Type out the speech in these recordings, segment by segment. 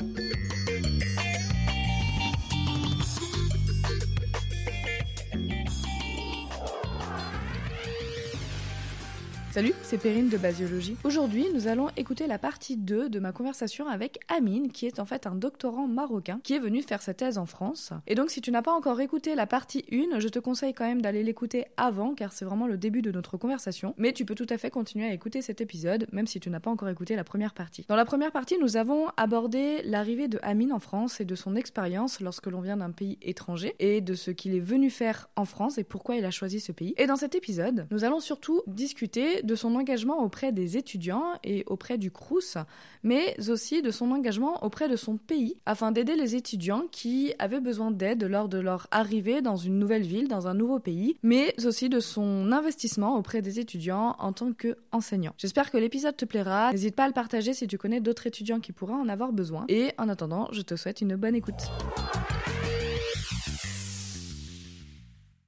Thank you. Salut, c'est Perrine de Basiologie. Aujourd'hui, nous allons écouter la partie 2 de ma conversation avec Amine, qui est en fait un doctorant marocain qui est venu faire sa thèse en France. Et donc, si tu n'as pas encore écouté la partie 1, je te conseille quand même d'aller l'écouter avant, car c'est vraiment le début de notre conversation. Mais tu peux tout à fait continuer à écouter cet épisode, même si tu n'as pas encore écouté la première partie. Dans la première partie, nous avons abordé l'arrivée de Amine en France et de son expérience lorsque l'on vient d'un pays étranger, et de ce qu'il est venu faire en France et pourquoi il a choisi ce pays. Et dans cet épisode, nous allons surtout discuter de son engagement auprès des étudiants et auprès du CRUS, mais aussi de son engagement auprès de son pays, afin d'aider les étudiants qui avaient besoin d'aide lors de leur arrivée dans une nouvelle ville, dans un nouveau pays, mais aussi de son investissement auprès des étudiants en tant qu'enseignant. J'espère que l'épisode te plaira, n'hésite pas à le partager si tu connais d'autres étudiants qui pourraient en avoir besoin, et en attendant, je te souhaite une bonne écoute.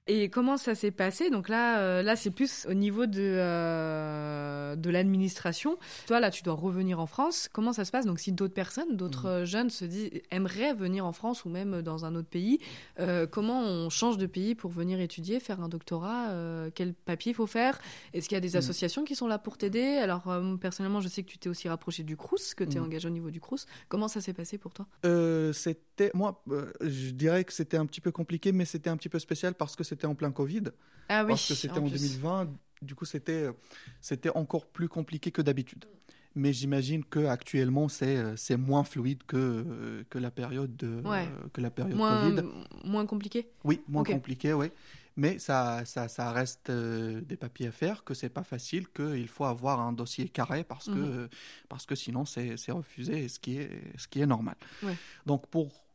Et comment ça s'est passé? Donc là, euh, là c'est plus au niveau de, euh, de l'administration. Toi, là, tu dois revenir en France. Comment ça se passe? Donc si d'autres personnes, d'autres euh, jeunes se disent, aimeraient venir en France ou même dans un autre pays, euh, comment on change de pays pour venir étudier, faire un doctorat? Quel papier il faut faire? Est-ce qu'il y a des Mhm. associations qui sont là pour t'aider? Alors personnellement, je sais que tu t'es aussi rapproché du CRUS, que tu es Mhm. engagé au niveau du CRUS. Comment ça s'est passé pour toi? C'était moi, je dirais que c'était un petit peu compliqué, mais c'était un petit peu spécial parce que c'était en plein Covid, Ah oui, parce que c'était en, plus. 2020. Du coup, c'était c'était encore plus compliqué que d'habitude. Mais j'imagine que actuellement c'est c'est moins fluide que que la période de, Ouais. que la période Moins, Covid. moins compliqué Oui, moins compliqué, oui. Mais ça, ça, ça reste euh, des papiers à faire, que c'est pas facile, qu'il faut avoir un dossier carré parce que, Mhm. parce que sinon c'est c'est refusé, ce qui est, ce qui est normal. Ouais. Donc pour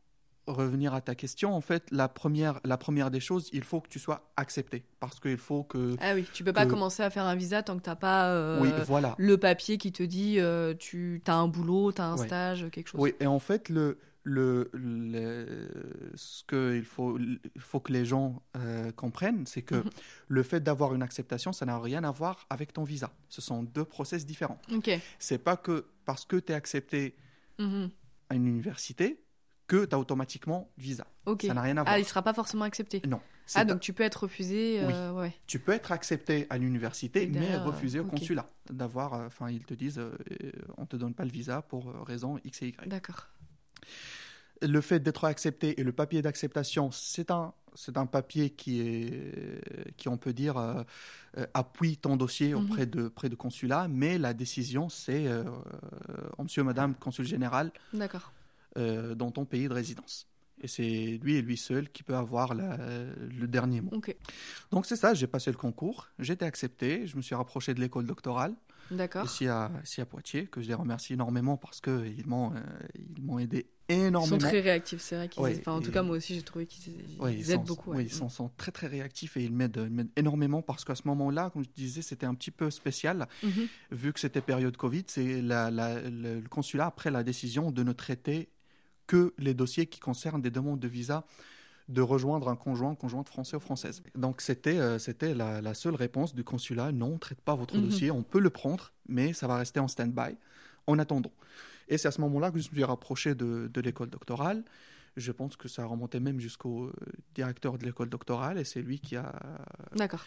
revenir à ta question, en fait, la première, la première des choses, il faut que tu sois accepté parce qu'il faut que. Ah oui, tu peux pas commencer à faire un visa tant que t'as pas euh, oui, voilà. le papier qui te dit euh, tu as un boulot, tu as un Ouais. stage, quelque chose. Oui, et en fait, le, le, le- ce qu'il faut, il faut que les gens euh, comprennent, c'est que Mhm. le fait d'avoir une acceptation, ça n'a rien à voir avec ton visa. Ce sont deux process différents. Ok. C'est pas que parce que tu es accepté Mhm. à une université que tu as automatiquement visa. Ok. Ça n'a rien à voir. Ah, il sera pas forcément accepté. Non. Ah, donc tu peux être refusé. euh, ouais. Tu peux être accepté à l'université, mais refusé au consulat. D'avoir, euh, enfin, ils te disent, euh, on te donne pas le visa pour raison X et Y. D'accord. le fait d'être accepté et le papier d'acceptation, c'est un, c'est un papier qui est, qui on peut dire, euh, appuie ton dossier Mhm. auprès de, près de consulat, mais la décision, c'est euh, euh, monsieur, madame, consul général, D'accord. Euh, dans ton pays de résidence. Et c'est lui et lui seul qui peut avoir la- le dernier mot. Donc c'est ça, j'ai passé le concours, j'ai été accepté, je me suis rapproché de l'école doctorale D'accord. ici à, ici à Poitiers, que je les remercie énormément parce qu'ils m'ont, euh, ils aidé Ils énormément. sont très réactifs, c'est vrai qu'ils. Ouais, enfin, en tout cas, moi aussi, j'ai trouvé qu'ils ils ils aident sont, beaucoup. oui, ouais. ils sont, sont très très réactifs et ils m'aident, ils énormément parce qu'à ce moment-là, comme je disais, c'était un petit peu spécial Mhm. vu que c'était période Covid. C'est la, la- le, le consulat après la décision de ne traiter que les dossiers qui concernent des demandes de visa de rejoindre un conjoint, conjointe français ou française. Donc c'était euh, c'était la, la seule réponse du consulat non, on traite pas votre Mhm. dossier, on peut le prendre, mais ça va rester en stand-by en attendant. Et c'est à ce moment-là que je me suis rapproché de, de l'école doctorale. Je pense que ça remontait même jusqu'au euh, directeur de l'école doctorale et c'est lui qui a,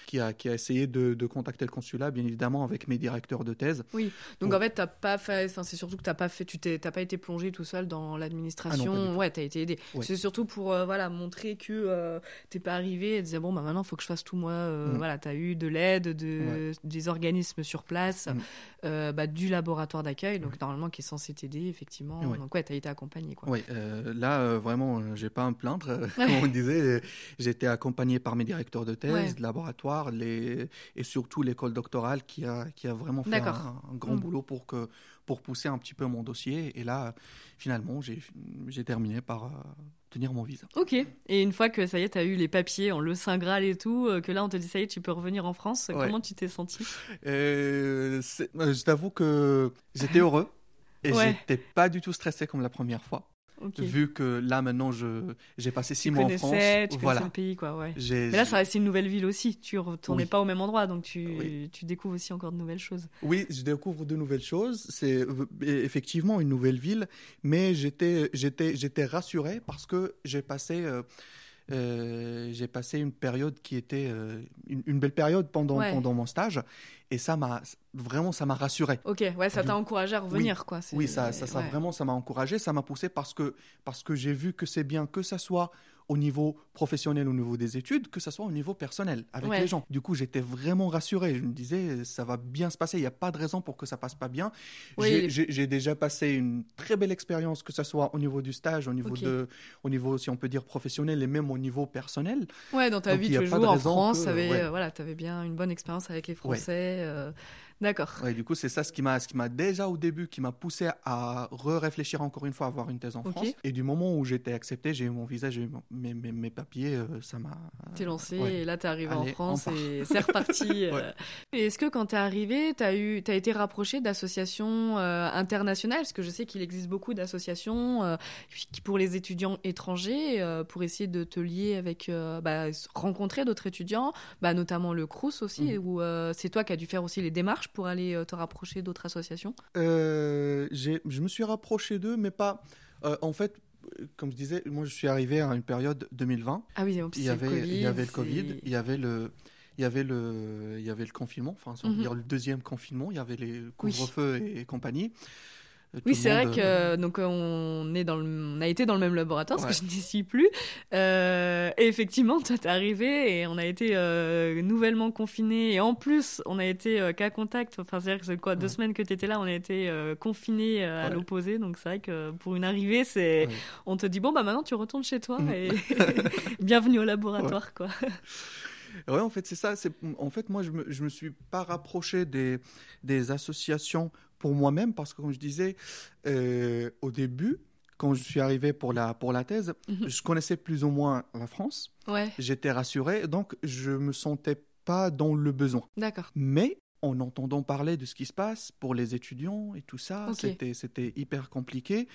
qui a, qui a essayé de, de contacter le consulat, bien évidemment, avec mes directeurs de thèse. Donc Pour- en fait, t'as pas fait. C'est surtout que t'as pas fait. Tu t'es, t'as pas été plongé tout seul dans l'administration. Ah non, ouais, t'as été aidé. Ouais. C'est surtout pour euh, voilà montrer que euh, t'es pas arrivé et te dire bon bah maintenant faut que je fasse tout moi. Euh, Mm. Voilà, t'as eu de l'aide de des organismes sur place, Mm. Euh, bah, du laboratoire d'accueil, donc normalement qui est censé t'aider effectivement. Ouais. Donc ouais, t'as été accompagné quoi. Oui, euh, là, euh, vraiment, euh, j'ai pas à me plaindre. Comme on disait, j'ai été accompagné par mes directeurs de thèse, Ouais. de laboratoire, les... et surtout l'école doctorale qui a, qui a vraiment fait un grand Mm. boulot pour, que, pour pousser un petit peu mon dossier. Et là, finalement, j'ai terminé par euh, obtenir mon visa. Ok. Et une fois que ça y est, t'as eu les papiers en le Saint Graal et tout, euh, que là on te dit ça y est, tu peux revenir en France. Ouais. Comment tu t'es senti? Euh, je t'avoue que j'étais heureux et Ouais. j'étais pas du tout stressé comme la première fois. Vu que là maintenant je j'ai passé six mois en France, tu voilà. le pays quoi, ouais. Mais là ça reste une nouvelle ville aussi. Tu retournais pas au même endroit, donc tu, tu découvres aussi encore de nouvelles choses. Oui, je découvre de nouvelles choses. C'est effectivement une nouvelle ville, mais j'étais j'étais j'étais rassuré parce que j'ai passé euh, euh, j'ai passé une période qui était euh, une, belle période pendant, pendant mon stage et ça m'a vraiment ça m'a rassuré. Ok, ouais, ça t'a encouragé à revenir quoi. Oui, ça, ça, ça vraiment ça m'a encouragé, ça m'a poussé parce que parce que j'ai vu que c'est bien que ça soit au niveau professionnel, au niveau des études, que ce soit au niveau personnel avec les gens. Du coup, j'étais vraiment rassuré. Je me disais, ça va bien se passer. Il n'y a pas de raison pour que ça passe pas bien. J'ai déjà passé une très belle expérience, que ce soit au niveau du stage, au niveau de, au niveau, si on peut dire professionnel, et même au niveau personnel. Ouais, dans ta vie de tous en France, tu avais, euh, voilà, avais bien une bonne expérience avec les Français. Euh, D'accord. Ouais, du coup, c'est ça ce qui m'a, ce qui m'a déjà au début, qui m'a poussé à re-réfléchir encore une fois à avoir une thèse en France. Et du moment où j'étais accepté, j'ai eu mon visa, j'ai eu mes, mes, mes, papiers, euh, ça m'a. T'es lancé et là t'es arrivé en France et c'est reparti. Euh. Est-ce que quand t'es arrivé, t'as eu, t'as été rapproché d'associations euh, internationales, parce que je sais qu'il existe beaucoup d'associations qui pour les étudiants étrangers, pour essayer de te lier avec, bah, rencontrer d'autres étudiants, bah, notamment le Crous aussi, mhm. où c'est toi qui as dû faire aussi les démarches pour aller euh, te rapprocher d'autres associations? Euh, Je me suis rapproché d'eux, mais pas. Euh, en fait, comme je disais, moi je suis arrivé à une période 2020. Ah oui, il y avait, il y avait le Covid, il y avait le, il y avait le, il y avait le confinement, enfin, mm dire le deuxième confinement, il y avait les couvre-feux et, compagnie. Oui, c'est vrai que euh, donc on est dans le, on a été dans le même laboratoire parce que je n'y suis plus. Euh, et effectivement, toi t'es arrivé et on a été euh, nouvellement confinés et en plus on a été cas contact. Enfin c'est à dire que c'est quoi deux semaines que tu étais là, on a été confinés à l'opposé. Donc c'est vrai que pour une arrivée, c'est on te dit bon bah maintenant tu retournes chez toi et bienvenue au laboratoire quoi. Ouais, en fait, c'est ça. En fait, moi, je me, je me suis pas rapproché des, des associations pour moi-même, parce que comme je disais euh, au début, quand je suis arrivé pour la, pour la thèse, mhm. je connaissais plus ou moins la France. Ouais. J'étais rassuré, donc je me sentais pas dans le besoin. D'accord. Mais en entendant parler de ce qui se passe pour les étudiants et tout ça, c'était, c'était hyper compliqué.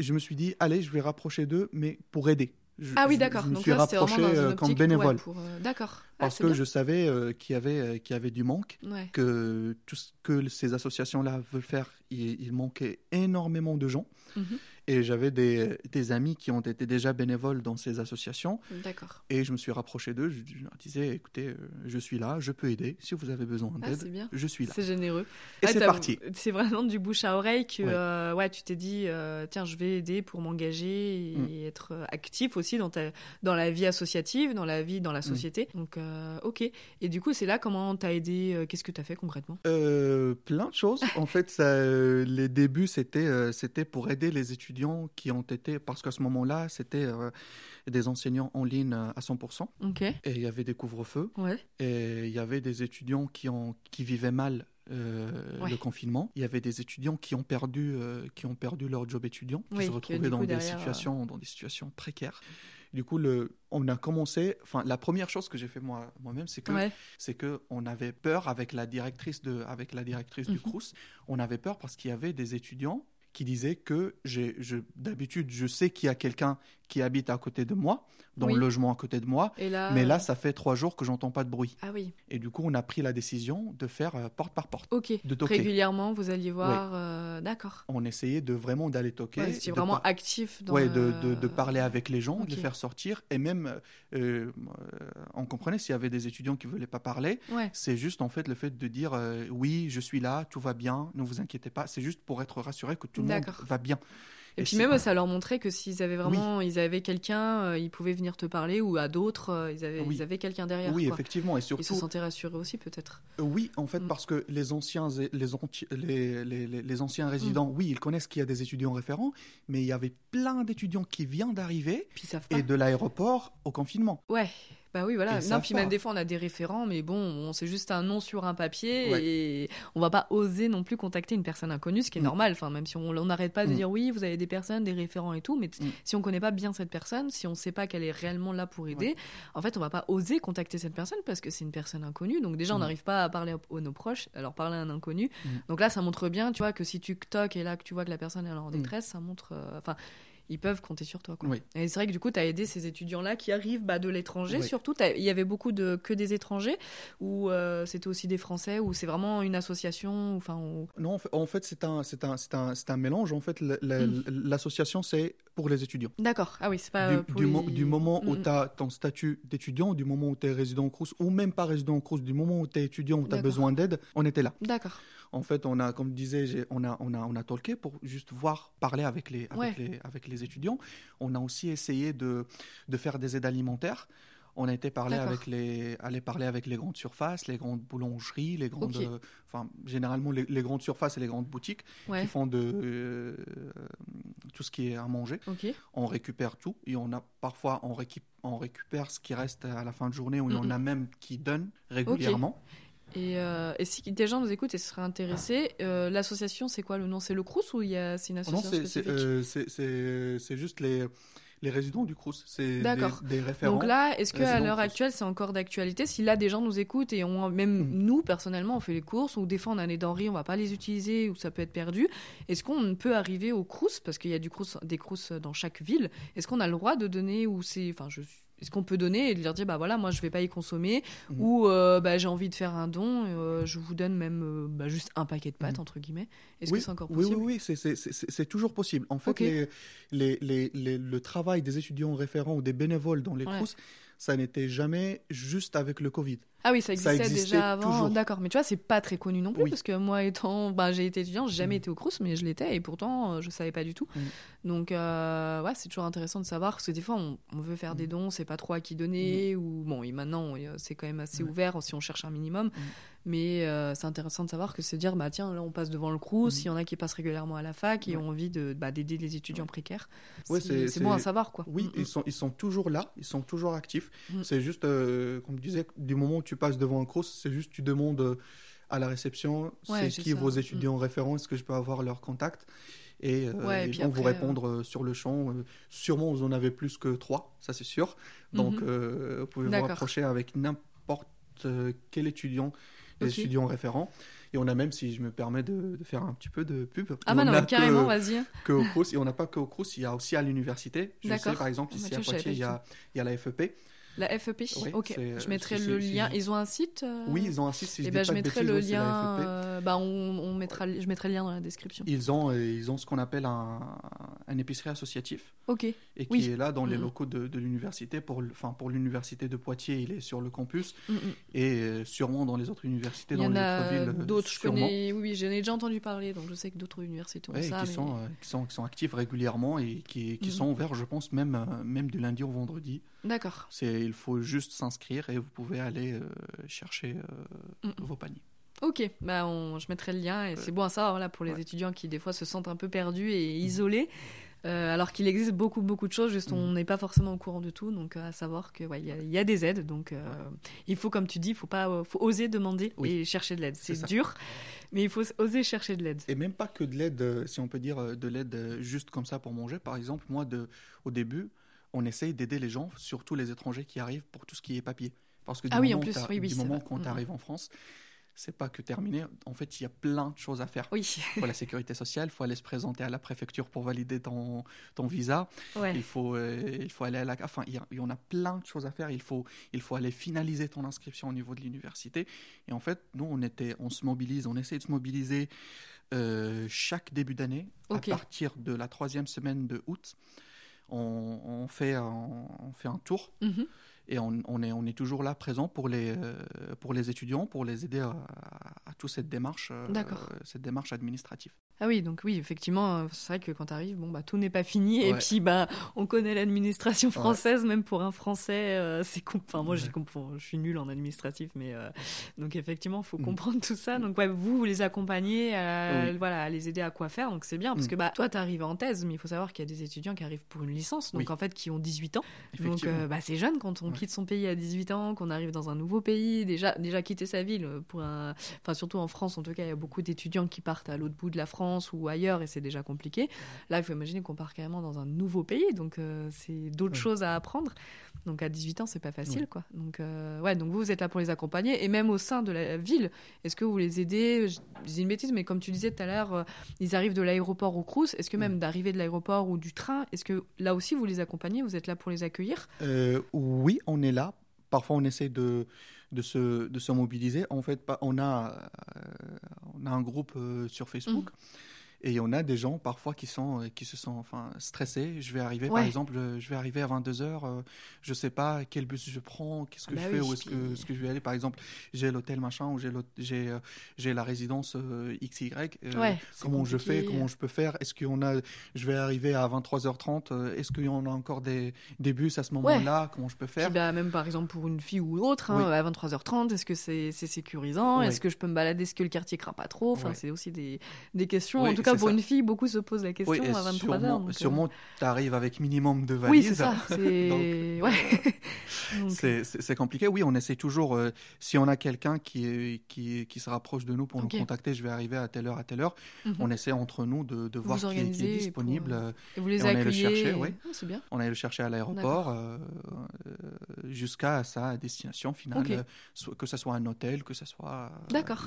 Je me suis dit, allez, je vais rapprocher d'eux, mais pour aider ah oui, d'accord. Je me suis rapproché euh, comme bénévole. Euh, d'accord. Ah, Parce que je savais euh, qu'il y avait qu'il y avait du manque, que tout ce que ces associations-là veulent faire, il, il manquait énormément de gens. Mhm. Et j'avais des, des, amis qui ont été déjà bénévoles dans ces associations. D'accord. Et je me suis rapproché d'eux. Je, leur disais, écoutez, euh, je suis là, je peux aider. Si vous avez besoin ah, d'aide, je suis là. C'est généreux. Et c'est parti. C'est vraiment du bouche à oreille que ouais, euh, tu t'es dit, euh, tiens, je vais aider pour m'engager et mm. être actif aussi dans, ta, dans la vie associative, dans la vie, dans la mm. société. Donc, ok. Et du coup, c'est là comment t'as aidé Qu'est-ce que tu as fait concrètement? Plein de choses. en fait, ça, les débuts, c'était c'était pour aider les étudiants qui ont été, parce qu'à ce moment-là, c'était euh, des enseignants en ligne euh, à 100%. Et il y avait des couvre-feux. Et il y avait des étudiants qui, ont, qui vivaient mal euh, le confinement. Il y avait des étudiants qui ont perdu, qui ont perdu leur job étudiant, qui se retrouvaient dans, des situations, dans des situations précaires. Du coup, le, on a commencé. Enfin, la première chose que j'ai fait moi, moi-même, c'est que c'est que on avait peur avec la directrice de, avec la directrice du mhm. Crous. On avait peur parce qu'il y avait des étudiants qui disait que j'ai, d'habitude, je sais qu'il y a quelqu'un qui habite à côté de moi, dans le logement à côté de moi. mais là, euh, ça fait trois jours que j'entends pas de bruit. Ah oui. Et du coup, on a pris la décision de faire euh, porte par porte. Ok. De Régulièrement, vous alliez voir. Euh, d'accord. On essayait de vraiment d'aller toquer. Ouais, c'est vraiment actif. Dans ouais, de, de, parler avec les gens, de les faire sortir. Et même, on comprenait s'il y avait des étudiants qui voulaient pas parler. C'est juste en fait le fait de dire oui, je suis là, tout va bien, ne vous inquiétez pas. C'est juste pour être rassuré que tout le monde va bien. Et, puis même, ça leur montrait que s'ils avaient vraiment, ils avaient quelqu'un, euh, ils pouvaient venir te parler ou à d'autres, euh, ils avaient, ils avaient quelqu'un derrière. Oui, effectivement, et surtout. Ils se sentaient rassurés aussi, peut-être. Euh, oui, en fait, mm. parce que les anciens, les, les, les, les anciens résidents, mm. oui, ils connaissent qu'il y a des étudiants référents, mais il y avait plein d'étudiants qui viennent d'arriver et de l'aéroport au confinement. Ouais. Bah oui, voilà. non, puis même des fois, on a des référents, mais bon, c'est juste un nom sur un papier et on va pas oser non plus contacter une personne inconnue, ce qui est mm. normal. Enfin, même si on n'arrête pas de mm. dire oui, vous avez des personnes, des référents et tout, mais mm. si on connaît pas bien cette personne, si on sait pas qu'elle est réellement là pour aider, en fait, on va pas oser contacter cette personne parce que c'est une personne inconnue. Donc déjà, on n'arrive pas à parler à nos proches, alors parler à un inconnu. Donc là, ça montre bien, tu vois, que si tu toques et là que tu vois que la personne est en détresse, ça montre, euh, ils peuvent compter sur toi. Quoi. Oui. Et c'est vrai que du coup, tu as aidé ces étudiants-là qui arrivent bah, de l'étranger, Oui. surtout. Il y avait beaucoup de que des étrangers, ou euh, c'était aussi des Français, ou c'est vraiment une association, enfin. Non, en fait, en fait, c'est un, c'est un, c'est un, c'est un mélange. En fait, Mm. l'association, c'est pour les étudiants. D'accord. Ah oui, c'est pas du, pour du, mo- les- du moment où Mm, mm. tu as ton statut d'étudiant, du moment où tu es résident en Crous, ou même pas résident en Crous, du moment où tu es étudiant, où tu as besoin d'aide, on était là. D'accord. En fait, on a, comme je disais, on a, on a, on a talké pour juste voir, parler avec les, avec Ouais. les, avec les étudiants. On a aussi essayé de, de faire des aides alimentaires. On a été parler avec les, aller parler avec les grandes surfaces, les grandes boulangeries, les grandes, euh, enfin, généralement les, les grandes surfaces et les grandes boutiques Ouais. qui font de, euh, tout ce qui est à manger on récupère tout et on a parfois on, récup- on récupère ce qui reste à la fin de journée ou il y en Mhm. a même qui donnent régulièrement. Et, euh, et si des gens nous écoutent et seraient intéressés, euh, l'association, c'est quoi le nom? C'est le Crous ou il y a c'est une Non, association c'est- c'est spécifique? euh, c'est- c'est- c'est juste les, les résidents du Crous, c'est D'accord. des, des référents. Donc là, est-ce qu'à l'heure actuelle, c'est encore d'actualité? Si là, des gens nous écoutent et on, même Mm. nous, personnellement, on fait les courses, ou des fois on a des denrées, on va pas les utiliser, ou ça peut être perdu, est-ce qu'on peut arriver au Crous? Parce qu'il y a du crous, des Crous dans chaque ville. Est-ce qu'on a le droit de donner, ou c'est. Enfin, je. Est-ce qu'on peut donner et leur dire bah voilà moi je vais pas y consommer Mhm. ou euh, bah, j'ai envie de faire un don euh, je vous donne même euh, bah, juste un paquet de pâtes Mhm. entre guillemets est-ce oui, que c'est encore possible Oui, oui, c'est- toujours possible. En fait, Ok. les, les, les, les- le travail des étudiants référents ou des bénévoles dans les Ouais. Crous, ça n'était jamais juste avec le Covid. Ah oui, ça Ça existait, déjà avant. D'accord, mais tu vois, c'est pas très connu non plus Oui. parce que moi étant, bah, j'ai été étudiant, j'ai jamais Mm. été au Crous, mais je l'étais et pourtant euh, je savais pas du tout. Mm. Donc euh, ouais, c'est toujours intéressant de savoir parce que des fois on, on veut faire des Mm. dons, on sait pas trop à qui donner ou bon, et maintenant euh, c'est quand même assez ouvert si on cherche un minimum. Mais euh, c'est intéressant de savoir que c'est dire bah tiens là on passe devant le Crous, il y en a qui passent régulièrement à la fac et ont envie de bah, d'aider les étudiants précaires. Ouais, c'est c'est- c'est bon à c'est- savoir quoi. Oui, ils, sont, ils sont toujours là, ils sont toujours actifs. C'est juste, euh, comme je disais, du moment où tu passes devant un cross, c'est juste tu demandes euh, à la réception Ouais, c'est qui ça. Mm. vos étudiants référents, est-ce que je peux avoir leur contact et, euh, Ouais, vont vous après, répondre euh, sur le champ. Euh, sûrement, vous en avez plus que trois, ça c'est sûr. Donc, Mhm. euh, vous pouvez vous rapprocher avec n'importe euh, quel étudiant, des étudiants référents. Et on a même, si je me permets de, de faire un petit peu de pub, Ah on bah non, a carrément, que- vas-y. que au Crous, et on n'a pas que au Crous, il y a aussi à l'université. Je sais D'accord. par exemple Ah bah ici à Poitiers, il y a, il y a la FEP. La FEP Oui, Ok, euh, je mettrai le lien. Ils ont un site euh, Oui, ils ont un site, si je Eh ben, je mettrai le lien. FEP. euh, bah, on, on mettra, je mettrai le lien dans la description. Ils ont, euh, ils ont ce qu'on appelle un, un épicerie associatif Ok. et qui Oui. est là dans les locaux de, de l'université. Pour, enfin, pour l'université de Poitiers, il est sur le campus Mm, et sûrement dans les autres universités, Il y dans en les a autres villes. d'autres. Je connais. Oui, oui, j'en ai déjà entendu parler. Donc je sais que d'autres universités ont Ouais, ça. qui, mais- sont, euh, qui, sont, qui sont actifs régulièrement et qui, qui sont ouverts, je pense, même, même du lundi au vendredi. D'accord. C'est, il faut juste s'inscrire et vous pouvez aller euh, chercher euh, vos paniers. Ok. Bah, on, je mettrai le lien et c'est bon à savoir là pour les Ouais. étudiants qui des fois se sentent un peu perdus et isolés. euh, alors qu'il existe beaucoup beaucoup de choses, juste on Mhm. n'est pas forcément au courant de tout, donc euh, à savoir que ouais, il y, a- il y a des aides, donc euh, il faut comme tu dis, il faut pas, euh, faut oser demander Oui. et chercher de l'aide. C'est dur, mais il faut oser chercher de l'aide. Et même pas que de l'aide, euh, si on peut dire euh, de l'aide euh, juste comme ça pour manger. Par exemple, moi, de, au début, on essaye d'aider les gens, surtout les étrangers qui arrivent pour tout ce qui est papier. Parce que du Ah oui, en moment, plus, t'as- oui, oui, du moment vrai. quand Mhm. tu arrives en France, c'est pas que terminé. En fait, il y a plein de choses à faire. Oui. Il faut la sécurité sociale, il faut aller se présenter à la préfecture pour valider ton, ton visa. Ouais. Il faut, euh, il faut aller à la. Enfin, il y, en a plein de choses à faire. Il faut, il faut aller finaliser ton inscription au niveau de l'université. Et en fait, nous, on, était, on se mobilise, on essaie de se mobiliser euh, chaque début d'année, à partir de la troisième semaine de août. On, on fait, un, on fait un tour Mhm. et on, on est, on est toujours là présent pour les, pour les étudiants, pour les aider à, à toute cette démarche, euh, cette démarche administrative. Ah oui, donc oui, effectivement, euh, c'est vrai que quand tu arrives, bon, bah, tout n'est pas fini. Et puis, bah, on connaît l'administration française, même pour un Français, euh, c'est Enfin, moi, Ouais. je suis nul en administratif, mais euh, donc effectivement, il faut Mm. comprendre tout ça. Donc, ouais, vous, vous les accompagnez, à, Oui. voilà, à les aider à quoi faire. Donc, c'est bien, parce Mm. que bah, toi, tu arrives en thèse, mais il faut savoir qu'il y a des étudiants qui arrivent pour une licence, donc Oui. en fait, qui ont 18 ans. Donc, euh, bah, c'est jeune quand on quitte son pays à 18 ans, qu'on arrive dans un nouveau pays. Déjà, déjà quitter sa ville, euh, pour un... enfin, surtout en France, en tout cas, il y a beaucoup d'étudiants qui partent à l'autre bout de la France France ou ailleurs et c'est déjà compliqué. Là, il faut imaginer qu'on part carrément dans un nouveau pays, donc euh, c'est d'autres choses à apprendre. Donc à 18 ans, c'est pas facile, quoi. Donc euh, ouais, donc vous, vous êtes là pour les accompagner et même au sein de la ville, est-ce que vous les aidez? Je dis une bêtise, mais comme tu disais tout à l'heure, euh, ils arrivent de l'aéroport au Crous. Est-ce que même d'arriver de l'aéroport ou du train, est-ce que là aussi vous les accompagnez? Vous êtes là pour les accueillir? Oui, on est là. Parfois, on essaie de de se, de se mobiliser. En fait, on a, on a un groupe sur Facebook. Mmh. Et on a des gens parfois qui, sont, euh, qui se sont enfin, stressés. Je vais arriver, par exemple, je vais arriver à 22h, euh, je ne sais pas quel bus je prends, qu'est-ce que bah je fais, où est-ce que, ce que je vais aller. Par exemple, j'ai l'hôtel machin ou j'ai, j'ai, euh, j'ai la résidence XY. comment je fais, comment je peux faire? Est-ce qu'on a, je vais arriver à 23h30 Est-ce qu'il y en a encore des, des bus à ce moment-là? Comment je peux faire? bah, Même par exemple pour une fille ou autre, hein, à 23h30, est-ce que c'est, c'est sécurisant? Est-ce que je peux me balader? Est-ce que le quartier craint pas trop? Enfin, c'est aussi des, des questions. En tout cas, pour une fille, beaucoup se posent la question à 23 sûrement, heures. sûrement, euh. tu arrives avec minimum de valises. Oui, c'est ça. C'est compliqué. Oui, on essaie toujours. Euh, si on a quelqu'un qui, qui, qui, se rapproche de nous pour nous contacter, je vais arriver à telle heure, à telle heure. Mhm. On essaie entre nous de, de voir qui est, qui est, disponible. Euh, et vous les accueillez. On le chercher, oui. Ah, bien. On allait le chercher à l'aéroport jusqu'à sa destination finale, que ce soit un hôtel, que ce soit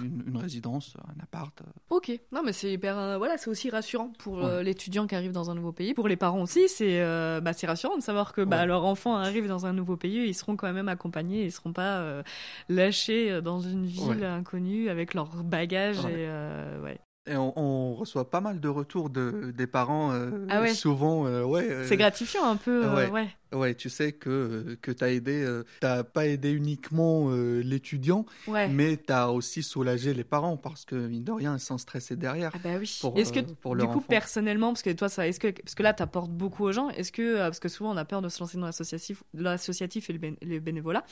une, une, résidence, un appart. Ok. Non, mais c'est hyper. voilà, c'est aussi rassurant pour euh, l'étudiant qui arrive dans un nouveau pays. Pour les parents aussi, c'est euh, bah, rassurant de savoir que bah, leur enfant arrive dans un nouveau pays, ils seront quand même accompagnés, ils seront pas euh, lâchés dans une ville inconnue avec leurs bagages. Et, et on, reçoit pas mal de retours de, des parents, ah souvent. ouais, c'est gratifiant un peu. ouais. Ouais, tu sais que, que tu as aidé, euh, t'as pas aidé uniquement euh, l'étudiant, mais tu as aussi soulagé les parents parce que, mine de rien, ils sont stressés derrière. Ah bah oui. Est-ce que, euh, pour du coup, personnellement, parce que toi, ça, est-ce que, parce que là, tu apportes beaucoup aux gens, est-ce que, parce que souvent, on a peur de se lancer dans l'associatif, l'associatif et le, bénévolat,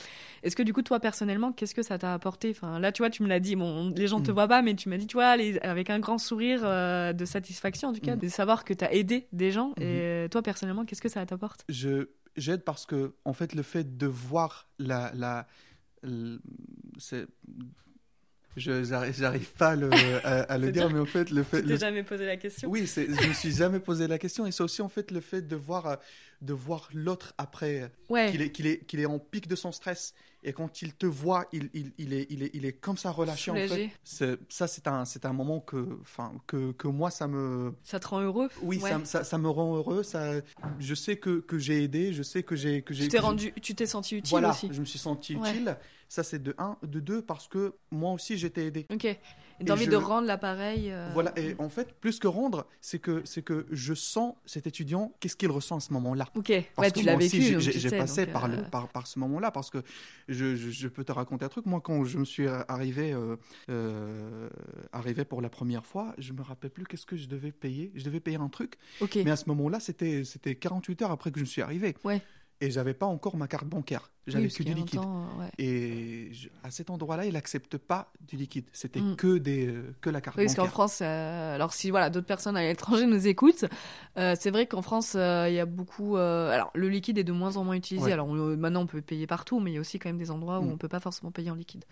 est-ce que, du coup, toi, personnellement, qu'est-ce que ça t'a apporté? Enfin, là, tu vois, tu me l'as dit, bon, les gens te mm. voient pas, mais tu m'as dit, tu vois, avec un grand sourire de satisfaction, en tout cas, mm. de savoir que tu as aidé des gens. Mm-hmm. Et toi, personnellement, qu'est-ce que ça t'apporte? Je j'aide parce que, en fait, le fait de voir la. la, c'est je j'arrive pas à le, à, le dire, mais en fait le fait. Tu t'es jamais posé la question. Oui, je me suis jamais posé la question, et c'est aussi en fait le fait de voir de voir l'autre après qu'il est qu'il est qu'il est en pic de son stress et quand il te voit, il, il, il, est, il, est, il est comme ça relâché en fait. Ça, c'est un, c'est un moment que, que, que moi, ça me. Ça te rend heureux? Oui, ça, ça, ça, me rend heureux. Ça, je sais que, que j'ai aidé, je sais que j'ai. Que tu t'es rendu, tu t'es senti utile voilà, aussi. je me suis senti utile. Ça, c'est de un. De deux, parce que moi aussi, j'étais aidé. Ok. Et envie de rendre l'appareil. Euh, voilà. Et en fait, plus que rendre, c'est que, c'est que je sens cet étudiant, qu'est-ce qu'il ressent à ce moment-là? Ok. Parce que tu l'as vécu. J'ai passé par, le, euh, par, par ce moment-là, parce que je, je, peux te raconter un truc. Moi, quand je me suis arrivé, euh, arrivé pour la première fois, je me rappelle plus qu'est-ce que je devais payer. Je devais payer un truc. Ok. Mais à ce moment-là, c'était 48 heures après que je suis arrivé. Ouais et j'avais pas encore ma carte bancaire. J'avais que du liquide. Et à cet endroit-là, il n'accepte pas du liquide. C'était mm. que des euh, que la carte oui, bancaire. Parce qu'en France, euh, alors si voilà d'autres personnes à l'étranger nous écoutent, euh, c'est vrai qu'en France, il y a beaucoup. alors le liquide est de moins en moins utilisé. Alors maintenant, on peut payer partout, mais il y a aussi quand même des endroits où mm. on peut pas forcément payer en liquide.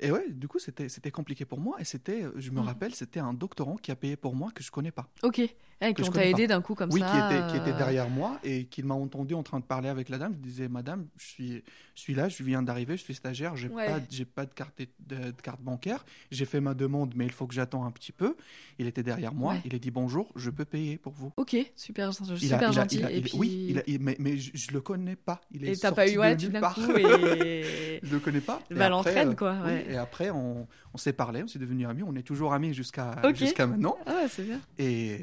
Et ouais, du coup, c'était c'était compliqué pour moi. Et c'était, je me mm. rappelle, c'était un doctorant qui a payé pour moi que je connais pas. Ok. Et qui t'a aidé d'un coup comme ça. Oui, qui était, qui était euh. derrière moi et qui m'a entendu en train de parler avec la dame. Je disais, Madame, je suis, je suis là, je viens d'arriver, je suis stagiaire, j'ai n'ai pas, j'ai pas de carte, de, carte bancaire. J'ai fait ma demande, mais il faut que j'attends un petit peu. Il était derrière moi. Il a dit bonjour, je peux payer pour vous. Ok, super, super gentil. et puis... Oui, mais, mais je, ne le connais pas. Il est et t'as pas eu ouais, d'un coup et... je le connais pas. Va l'entraîne quoi. et après on, on s'est parlé, on s'est devenus amis, on est toujours amis jusqu'à jusqu'à maintenant. Ah c'est bien. Et,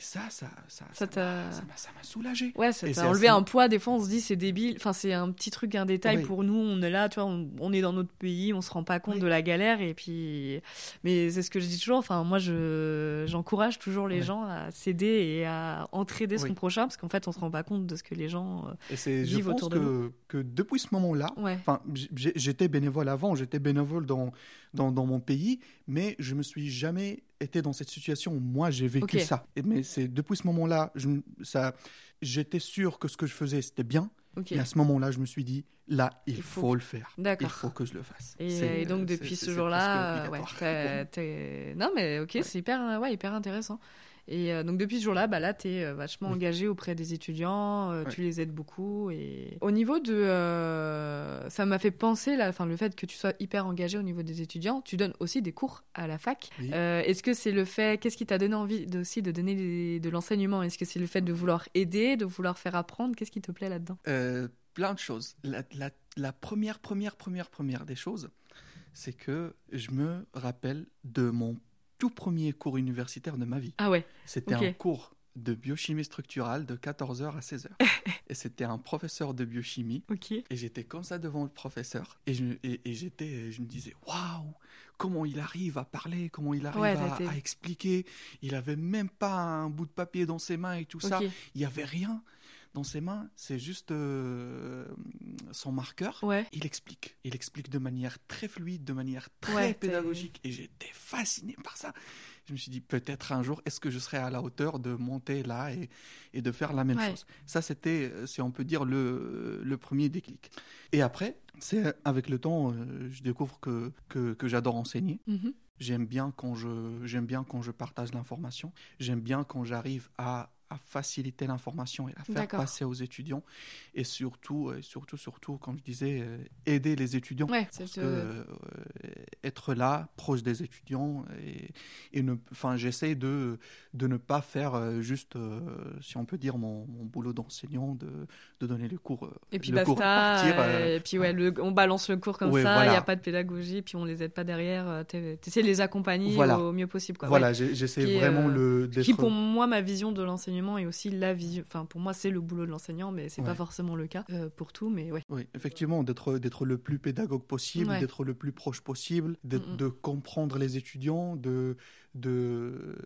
ça, ça, ça, ça, ça m'a soulagé. Ouais, ça t'a enlevé un poids. Des fois, on se dit c'est débile. Enfin, c'est un petit truc, un détail pour nous. On est là, tu vois, on, est dans notre pays, on se rend pas compte de la galère. Et puis, mais c'est ce que je dis toujours. Enfin, moi, je j'encourage toujours les gens à s'aider et à entraider son prochain parce qu'en fait, on se rend pas compte de ce que les gens euh, et vivent autour de nous. Que depuis ce moment-là, enfin, j'étais bénévole avant, j'étais bénévole dans, dans, dans mon pays, mais je me suis jamais été dans cette situation où moi j'ai vécu ça. mais c'est depuis ce moment-là, ça, j'étais sûr que ce que je faisais c'était bien Et à ce moment-là, je me suis dit, là, il, Il faut faut, le faire. Il faut que je le fasse. Et, donc c'est- depuis ce jour-là, ouais, non mais ok, Ouais. c'est hyper, euh, ouais, hyper intéressant. Et euh, donc depuis ce jour-là, bah là, t'es euh, vachement engagé auprès des étudiants, euh, Ouais. tu les aides beaucoup. Et au niveau de, euh, ça m'a fait penser là, enfin le fait que tu sois hyper engagé au niveau des étudiants, tu donnes aussi des cours à la fac. Oui. Est-ce que c'est le fait, qu'est-ce qui t'a donné envie de- aussi de donner des- de l'enseignement? Est-ce que c'est le fait de vouloir aider, de vouloir faire apprendre? Qu'est-ce qui te plaît là-dedans? Plein de choses. La, la- la première, première, première, première des choses, c'est que je me rappelle de mon tout premier cours universitaire de ma vie. Ah ouais, C'était un cours de biochimie structurale de 14h à 16h. et c'était un professeur de biochimie. ok. Et j'étais comme ça devant le professeur. Et je, et, et j'étais, je me disais, waouh, comment il arrive à parler, comment il arrive Ouais, à, expliquer. Il avait même pas un bout de papier dans ses mains et tout ça. Il y avait rien dans ses mains. C'est juste euh, son marqueur. Ouais. Il explique. Il explique de manière très fluide, de manière très Ouais, pédagogique. Et j'étais fasciné par ça. Je me suis dit, peut-être un jour, est-ce que je serai à la hauteur de monter là et, et de faire la même Ouais. chose? Ça, c'était, euh, si on peut dire, le, le premier déclic. Et après, c'est avec le temps, euh, je découvre que, que, que j'adore enseigner. Mhm. J'aime bien quand je j'aime bien quand je partage l'information. J'aime bien quand j'arrive à, à faciliter l'information et la faire passer aux étudiants. Et surtout, euh, surtout, surtout, comme je disais, euh, aider les étudiants. Ouais, Parce c'est que euh, être là, proche des étudiants, et, et ne, j'essaie de, de ne pas faire juste, euh, si on peut dire, mon, mon boulot d'enseignant, de, de donner le cours. Et puis le cours partir, euh, et puis ouais, le- on balance le cours comme Ouais, ça. Il voilà. n'y a pas de pédagogie. Puis on les aide pas derrière. t'es- T'essaies de les accompagner Voilà. au mieux possible. Quoi. voilà, Ouais. j'essaie vraiment le. Qui pour moi, ma vision de l'enseignement est aussi la vision. Enfin, pour moi, c'est le boulot de l'enseignant, mais c'est pas Ouais. forcément le cas euh, pour tout. Mais ouais. Oui, effectivement, d'être d'être le plus pédagogue possible, Ouais. d'être le plus proche possible, de, Mm, mm. de comprendre les étudiants, de de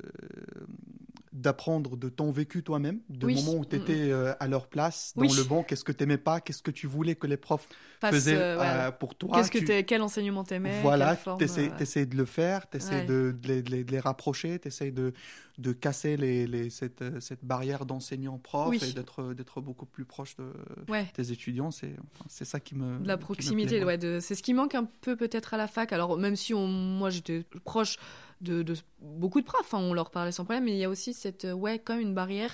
d'apprendre de ton vécu toi-même, de Oui. moment où Mm, tu étais à leur place, dans Oui. le banc, qu'est-ce que tu n'aimais pas, qu'est-ce que tu voulais que les profs Face, faisaient euh, euh, pour toi. Tu- quel enseignement t'aimais voilà, tu essaies, euh, de le faire, tu essaies Ouais. de, de les, de rapprocher, tu essaies de, de casser les, les- cette, euh, cette barrière d'enseignant-prof Oui. et d'être beaucoup plus proche de Ouais. tes étudiants. C'est enfin, ça qui me. la proximité, c'est ce qui manque un peu peut-être à la fac. Alors même si on, moi j'étais proche de, de beaucoup de profs, hein, on leur parlait sans problème, mais il y a aussi cette, euh, ouais, même une barrière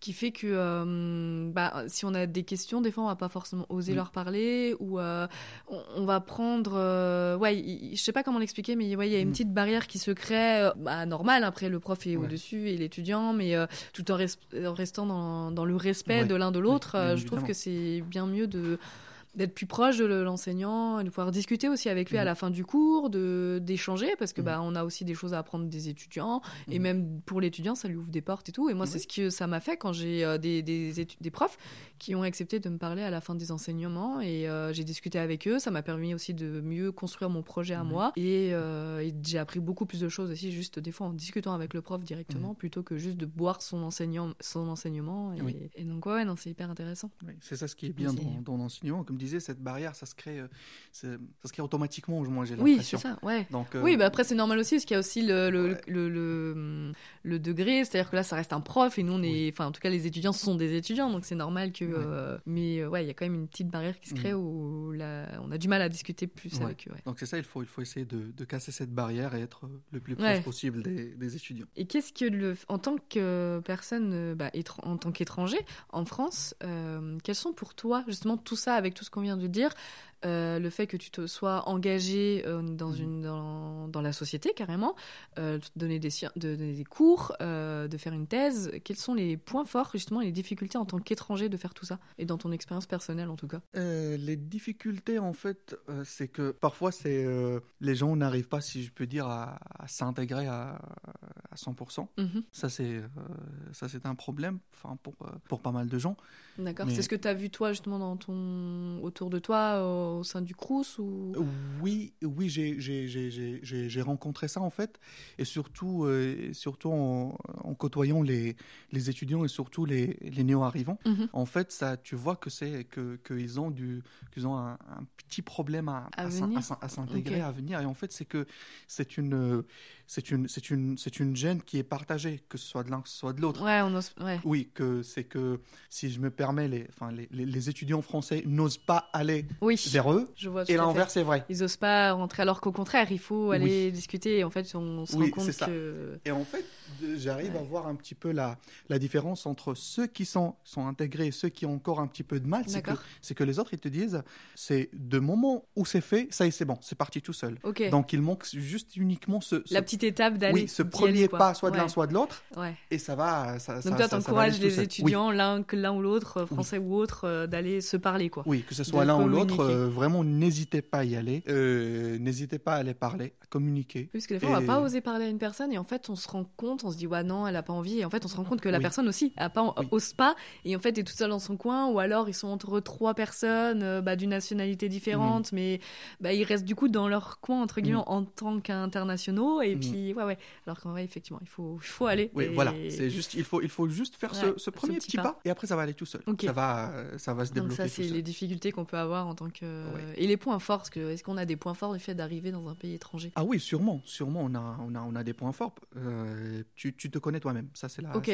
qui fait que euh, bah, si on a des questions, des fois on va pas forcément oser leur parler ou euh, on, on va prendre, euh, ouais, je sais pas comment l'expliquer, mais ouais, il y a une Mm. petite barrière qui se crée, bah, normal. Après le prof est Ouais. au-dessus et l'étudiant, mais tout en, res- en restant dans, dans le respect Ouais. de l'un de l'autre, je trouve que c'est bien mieux de d'être plus proche de l'enseignant de pouvoir discuter aussi avec lui à Mhm. la fin du cours, de d'échanger parce que Mhm. bah on a aussi des choses à apprendre des étudiants et Mhm. même pour l'étudiant ça lui ouvre des portes et tout et moi c'est ce que ça m'a fait quand j'ai euh, des des, des profs qui ont accepté de me parler à la fin des enseignements et euh, j'ai discuté avec eux ça m'a permis aussi de mieux construire mon projet à moi et, euh, et j'ai appris beaucoup plus de choses aussi juste des fois en discutant avec le prof directement plutôt que juste de boire son enseignant son enseignement et. Oui. et donc ouais non c'est hyper intéressant Oui, c'est ça ce qui est bien dans, dans l'enseignement. Comme cette barrière, ça se crée, euh, ça se crée automatiquement, moi j'ai oui l'impression. c'est ça ouais Donc, euh, Oui, bah après c'est normal aussi parce qu'il y a aussi le, le, Ouais. le, le, le degré, c'est-à-dire que là ça reste un prof et nous on est, enfin en tout cas les étudiants sont des étudiants donc c'est normal que, Ouais. euh, mais ouais il y a quand même une petite barrière qui se crée Mhm. où la- on a du mal à discuter plus Ouais. avec eux. donc c'est ça, il faut, il faut essayer de, de casser cette barrière et être le plus proche possible des, des étudiants. Et qu'est-ce que le, en tant que personne, bah, en tant qu'étranger en France, euh, quels sont pour toi justement tout ça avec tout ce qu'on vient de dire, euh, le fait que tu te sois engagé euh, dans Mhm. une dans, dans la société carrément, euh, de donner des de donner des cours, de faire une thèse, quels sont les points forts justement et les difficultés en tant qu'étranger de faire tout ça? Et dans ton expérience personnelle en tout cas. Les difficultés, en fait, c'est que parfois, c'est les gens n'arrivent pas, si je peux dire, à, à s'intégrer à, à 100%. Mhm. Ça, c'est ça, c'est un problème enfin, pour, pour pas mal de gens. D'accord. Mais- C'est ce que tu as vu toi justement dans ton autour de toi au sein du Crous ou? Oui, oui, j'ai- rencontré ça en fait, et surtout, euh, surtout en, en côtoyant les, les étudiants et surtout les, les néo-arrivants. Mhm. En fait, ça, tu vois que c'est que qu'ils ont du qu'ils ont un, un petit problème à, À s'intégrer, à venir. Et en fait, c'est que c'est une c'est une c'est une c'est une gêne qui est partagée, que ce soit de l'un, que ce soit de l'autre. Ouais, on ose- ouais. Oui, que c'est que si je me permets, les, enfin, les, les- les étudiants français n'osent pas aller Oui, vers eux, je vois. et l'inverse c'est vrai. Ils osent pas rentrer alors qu'au contraire, il faut Oui. aller discuter. Et en fait, on se Oui, rend compte ça. que. Et en fait, j'arrive Ouais. à voir un petit peu la, la différence entre ceux qui sont, sont intégrés et ceux qui ont encore un petit peu de mal. C'est que, que les autres, ils te disent, c'est de moment où c'est fait, ça y est, c'est bon, c'est parti tout seul. Ok. Donc il manque juste uniquement ce, ce- la petite étape d'aller. oui, ce premier aller, pas, soit de l'un, soit de l'autre, Ouais. et ça va. Ça, Donc toi, ça- t'encourages les. Oui. étudiants, l'un ou l'autre, euh, français ou autre, euh, d'aller se parler, quoi. Oui, que ce soit l'un ou l'autre, euh, vraiment n'hésitez pas à y aller. Euh, n'hésitez pas à aller parler, à communiquer. Parce que des fois, on va Et- pas oser parler à une personne et en fait, on se rend compte, on se dit, ouais, non, elle a pas envie. Et en fait, on se rend compte que la Oui. personne aussi a pas, Oui. ose pas. Et en fait, est toute seule dans son coin ou alors ils sont entre trois personnes euh, bah, d'une nationalité différente, Mm. mais bah, ils restent du coup dans leur coin, entre guillemets, Mhm. en tant qu'internationaux. Et Mhm. puis, ouais, ouais. Alors qu'en vrai, effectivement, il faut, il faut aller. Oui, Et- voilà. C'est juste, il faut, il faut juste faire Ouais, ce, ce ce premier petit petit pas. pas. et après ça va aller tout seul. Ok. Ça va, euh, ça va se Donc débloquer ça, tout c'est les difficultés qu'on peut avoir en tant que... Ouais. Et les points forts, est-ce qu'on a des points forts du fait d'arriver dans un pays étranger? Ah oui, sûrement, sûrement, on a, on a, on a des points forts. Euh, tu, tu te connais toi-même, ça c'est la, Ok.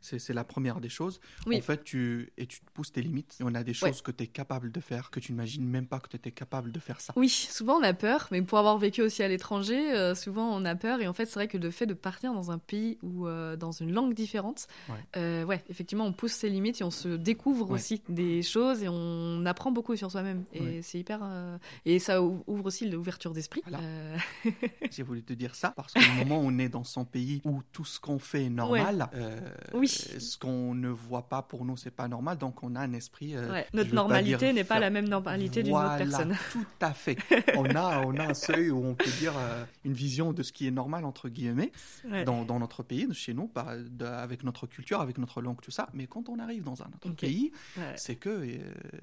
c'est- la première des choses. Oui. En fait, tu, et tu te pousses tes limites. Et on a des Ouais. choses que tu es capable de faire, que tu n'imagines même pas que tu étais capable de faire ça. Oui, souvent on a peur, mais pour avoir vécu aussi à l'étranger, euh, souvent on a peur. Et en fait, c'est vrai que le fait de partir dans un pays ou euh, dans une langue différente, Ouais. euh, ouais, effectivement, on pousse ses limites et on se découvre aussi des choses et on apprend beaucoup sur soi-même. Et Ouais. C'est hyper. euh, Et ça ou- ouvre aussi l'ouverture d'esprit. Voilà. Euh, J'ai voulu te dire ça parce qu'au moment où on est dans son pays où tout ce qu'on fait est normal, euh, Oui. ce qu'on ne voit pas pour nous, c'est pas normal. Donc on a un esprit. ouais. Notre normalité n'est pas faire- la même normalité d'une autre personne. Tout à fait. on, a, on a un seuil où on peut dire une vision de ce qui est normal, entre guillemets, dans, dans notre pays, chez nous, par- de- avec notre culture, avec notre langue, tout ça. Mais quand on arrive dans un autre pays, c'est que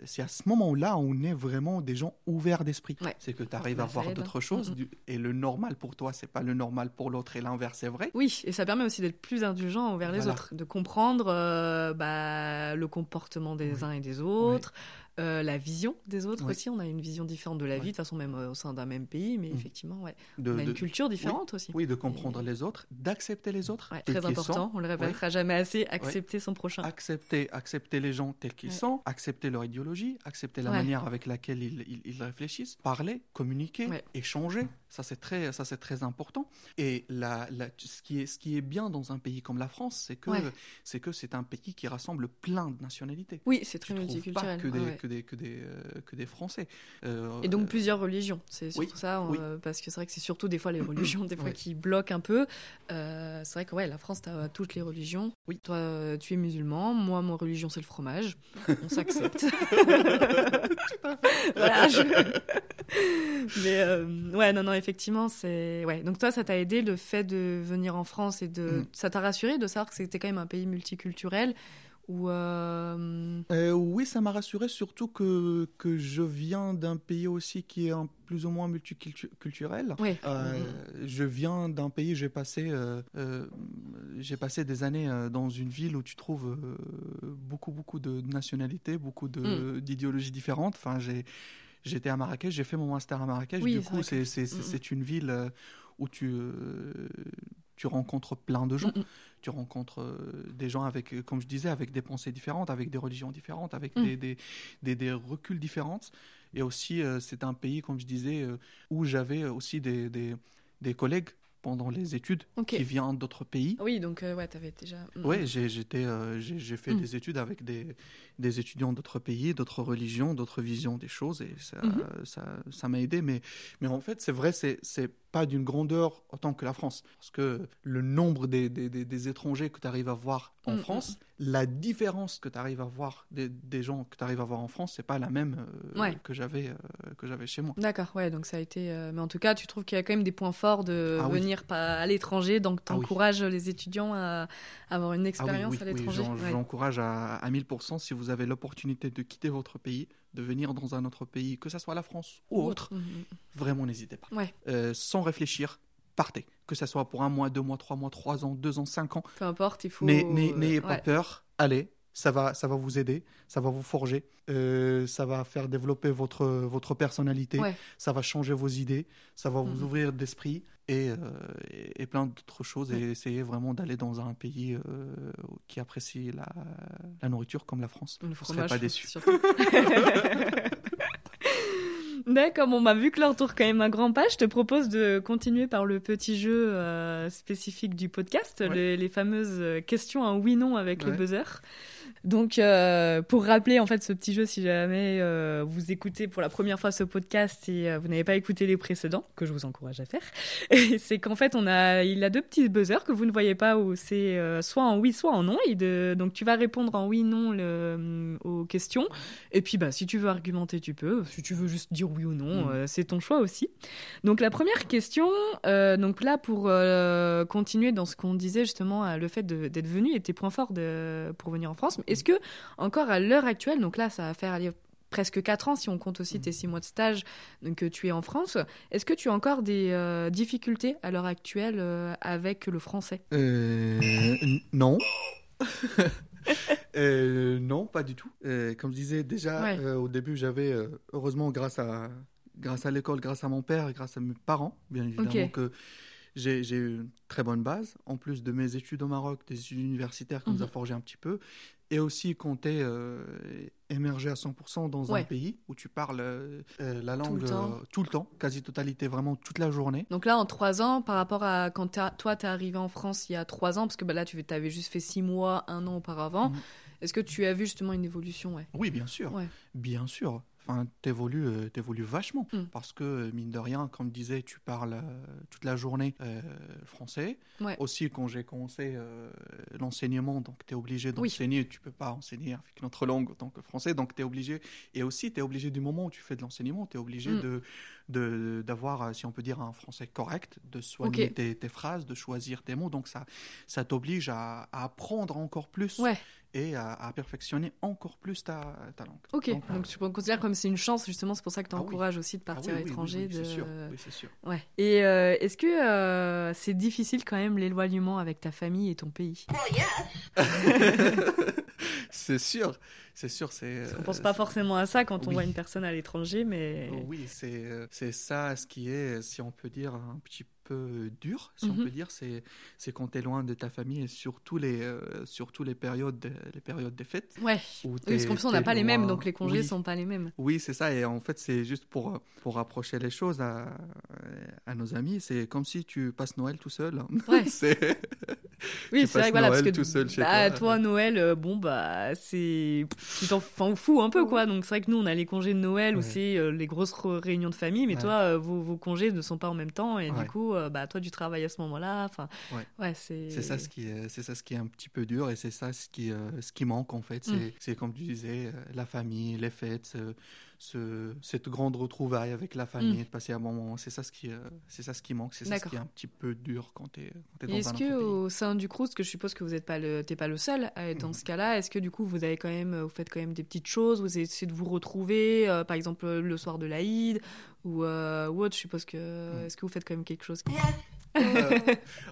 c'est à ce moment-là on est vraiment des gens ouverts d'esprit. Ouais. C'est que tu arrives à voir d'autres choses Mhm. du- et le normal pour toi, c'est pas le normal pour l'autre et l'inverse est vrai. Oui, et ça permet aussi d'être plus indulgent envers les autres, de comprendre euh, bah, le comportement des Oui. uns et des autres, euh, la vision des autres Oui. aussi. On a une vision différente de la vie, de toute façon, même euh, au sein d'un même pays, mais Mm. effectivement, ouais. De, on a une de- culture différente aussi. oui, de comprendre les autres, d'accepter les autres. Ouais, très important, on le répétera jamais assez, accepter son prochain. Accepter, accepter les gens tels qu'ils Ouais. sont, accepter leur idéologie, accepter la manière avec laquelle ils, ils- ils réfléchissent, parler, communiquer, échanger. Ça c'est très, ça c'est très important. Et la, la- ce qui est, ce qui est bien dans un pays comme la France, c'est que, c'est que c'est un pays qui rassemble plein de nationalités. Oui, c'est Tu très pas multiculturel. que des. Que des, que des, euh, que des Français. Euh, Et donc plusieurs religions, c'est surtout oui, ça, oui. euh, parce que c'est vrai que c'est surtout des fois les religions, des fois qui bloquent un peu. Euh, c'est vrai que ouais, la France, tu as toutes les religions. Oui. Toi, euh, tu es musulman, moi, mon religion, c'est le fromage. On s'accepte. voilà, je- Mais euh, ouais, non, non, effectivement, c'est. Ouais. Donc toi, ça t'a aidé le fait de venir en France et de. Mm. Ça t'a rassuré de savoir que c'était quand même un pays multiculturel? Euh, Euh, oui, ça m'a rassuré, surtout que, que je viens d'un pays aussi qui est un, plus ou moins multiculturel. Euh, je viens d'un pays, j'ai passé, j'ai passé des années dans une ville où tu trouves beaucoup, beaucoup de nationalités, beaucoup de, d'idéologies différentes. Enfin, j'étais à Marrakech, j'ai fait mon master à Marrakech. Oui, du coup, que- c'est, Mm, mm. une ville où tu, tu rencontres plein de gens. Mm, mm. Tu rencontres euh, des gens avec, euh, comme je disais, avec des pensées différentes, avec des religions différentes, avec Mm. des, des, des, des reculs différents. Et aussi, euh, c'est un pays, comme je disais, euh, où j'avais aussi des, des, des collègues pendant les études qui viennent d'autres pays. Oui, donc ouais, t'avais déjà. mm, Ouais, j'ai j'étais, j'ai fait des études avec des, des étudiants d'autres pays, d'autres religions, d'autres visions des choses, et ça Mhm. ça ça m'a aidé. Mais, mais en fait, c'est vrai, c'est pas d'une grandeur autant que la France. Parce que le nombre des, des, des, étrangers que tu arrives à voir en mm, France, mm. la différence que tu arrives à voir des, gens que tu arrives à voir en France, c'est pas la même euh, que j'avais euh, que j'avais chez moi. D'accord, ouais, donc ça a été. Euh, mais en tout cas, tu trouves qu'il y a quand même des points forts de ah venir à l'étranger, donc tu encourages ah les étudiants à avoir une ah expérience à l'étranger. Oui, j'encourage à, à 1000% si vous avez l'opportunité de quitter votre pays, de venir dans un autre pays, que ce soit la France ou autre, mm, vraiment n'hésitez pas. sans réfléchir, partez. Que ce soit pour un mois, deux mois, trois mois, trois ans, deux ans, cinq ans. Peu importe, il faut. N'ayez pas peur, allez. Ça va, ça va vous aider, ça va vous forger, euh, ça va faire développer votre, votre personnalité, ça va changer vos idées, ça va vous mhm. ouvrir d'esprit et, euh, et, plein d'autres choses. Et essayez vraiment d'aller dans un pays euh, qui apprécie la, la, nourriture comme la France. Vous ne serez pas déçu. D'accord, on m'a vu que leur tour quand même un grand pas. Je te propose de continuer par le petit jeu euh, spécifique du podcast, les, fameuses questions en oui-non avec le buzzer. Donc, euh, pour rappeler en fait ce petit jeu, si jamais euh, vous écoutez pour la première fois ce podcast et euh, vous n'avez pas écouté les précédents, que je vous encourage à faire, c'est qu'en fait on a, il a deux petits buzzers que vous ne voyez pas où c'est soit en oui, soit en non. Et de, donc tu vas répondre en oui, non le, aux questions. Et puis bah si tu veux argumenter, tu peux. Si tu veux juste dire oui ou non, mm. c'est ton choix aussi. Donc la première question, donc là pour continuer dans ce qu'on disait justement, le fait d'être venu et tes points forts de, pour venir en France. Est-ce que, encore à l'heure actuelle, donc là, ça va faire aller presque 4 ans si on compte aussi tes 6 mois de stage que tu es en France, est-ce que tu as encore des euh, difficultés à l'heure actuelle euh, avec le français? Euh, Non. non, pas du tout. comme je disais déjà au début, j'avais heureusement grâce à grâce à l'école, grâce à mon père, grâce à mes parents, bien évidemment que j'ai eu une très bonne base, en plus de mes études au Maroc, des études universitaires qui nous a mhm. forgé un petit peu, et aussi quand tu es euh, émergé à 100% dans un pays où tu parles euh, la langue euh, tout le, temps. quasi-totalité, vraiment toute la journée. Donc là, en trois ans, par rapport à quand toi, tu es arrivé en France il y a trois ans, parce que bah, là, tu avais juste fait six mois, un an auparavant, mhm. est-ce que tu as vu justement une évolution ouais? Oui, bien sûr. Bien sûr enfin, t'évolues, euh, t'évolues vachement. Mm. Parce que, mine de rien, comme disais, tu parles euh, toute la journée euh, français. Aussi, quand j'ai commencé l'enseignement, donc tu es obligé d'enseigner. Tu peux pas enseigner avec notre langue autant que français. Donc, tu es obligé. Et aussi, tu es obligé du moment où tu fais de l'enseignement, tu es obligé mm. de d'avoir, si on peut dire, un français correct, de soigner tes, phrases, de choisir tes mots. Donc ça, ça t'oblige à, apprendre encore plus ouais et à, perfectionner encore plus ta, ta langue. Ok, donc, donc tu considères comme c'est une chance, justement, c'est pour ça que tu ah encourages aussi de ah partir à l'étranger. Oui, c'est sûr. sûr. Ouais. Et euh, est-ce que euh, c'est difficile quand même l'éloignement avec ta famille et ton pays? Oh, C'est sûr, c'est sûr. C'est, on pense pas forcément à ça quand on voit une personne à l'étranger, mais... oui, c'est, c'est ça ce qui est, si on peut dire, un petit peu peu dur, si on mhm. peut dire, c'est c'est quand tu es loin de ta famille et surtout les euh, surtout les périodes les périodes des fêtes. Ouais. parce qu'en plus on n'a pas les mêmes, donc les congés sont pas les mêmes. Oui, c'est ça. Et en fait, c'est juste pour pour rapprocher les choses à, à nos amis. C'est comme si tu passes Noël tout seul. Ouais. oui, c'est vrai, voilà, parce que tout seul chez bah, toi. Noël, euh, bon bah c'est tu t'en fous un peu quoi. Donc c'est vrai que nous on a les congés de Noël où c'est euh, les grosses réunions de famille, mais toi vos, vos, congés ne sont pas en même temps et du coup euh, bah, toi, du travail à ce moment-là. Enfin, ouais. c'est... c'est ça ce qui est, c'est ça ce qui est un petit peu dur et c'est ça ce qui, euh, ce qui manque en fait. C'est, mm. c'est comme tu disais, euh, la famille, les fêtes, ce, cette grande retrouvaille avec la famille, mm. de passer un bon moment. C'est ça ce qui, c'est ça ce qui manque. C'est ça ce qui est un petit peu dur quand tu es, quand es dans est-ce que au sein du Crous, que je suppose que vous n'êtes pas le, t'es pas le seul à être dans mm. ce cas-là, est-ce que du coup vous avez quand même, vous faites quand même des petites choses, vous essayez de vous retrouver, par exemple le soir de l'Aïd ou, euh, ou autre, je suppose que. Mm. Est-ce que vous faites quand même quelque chose euh,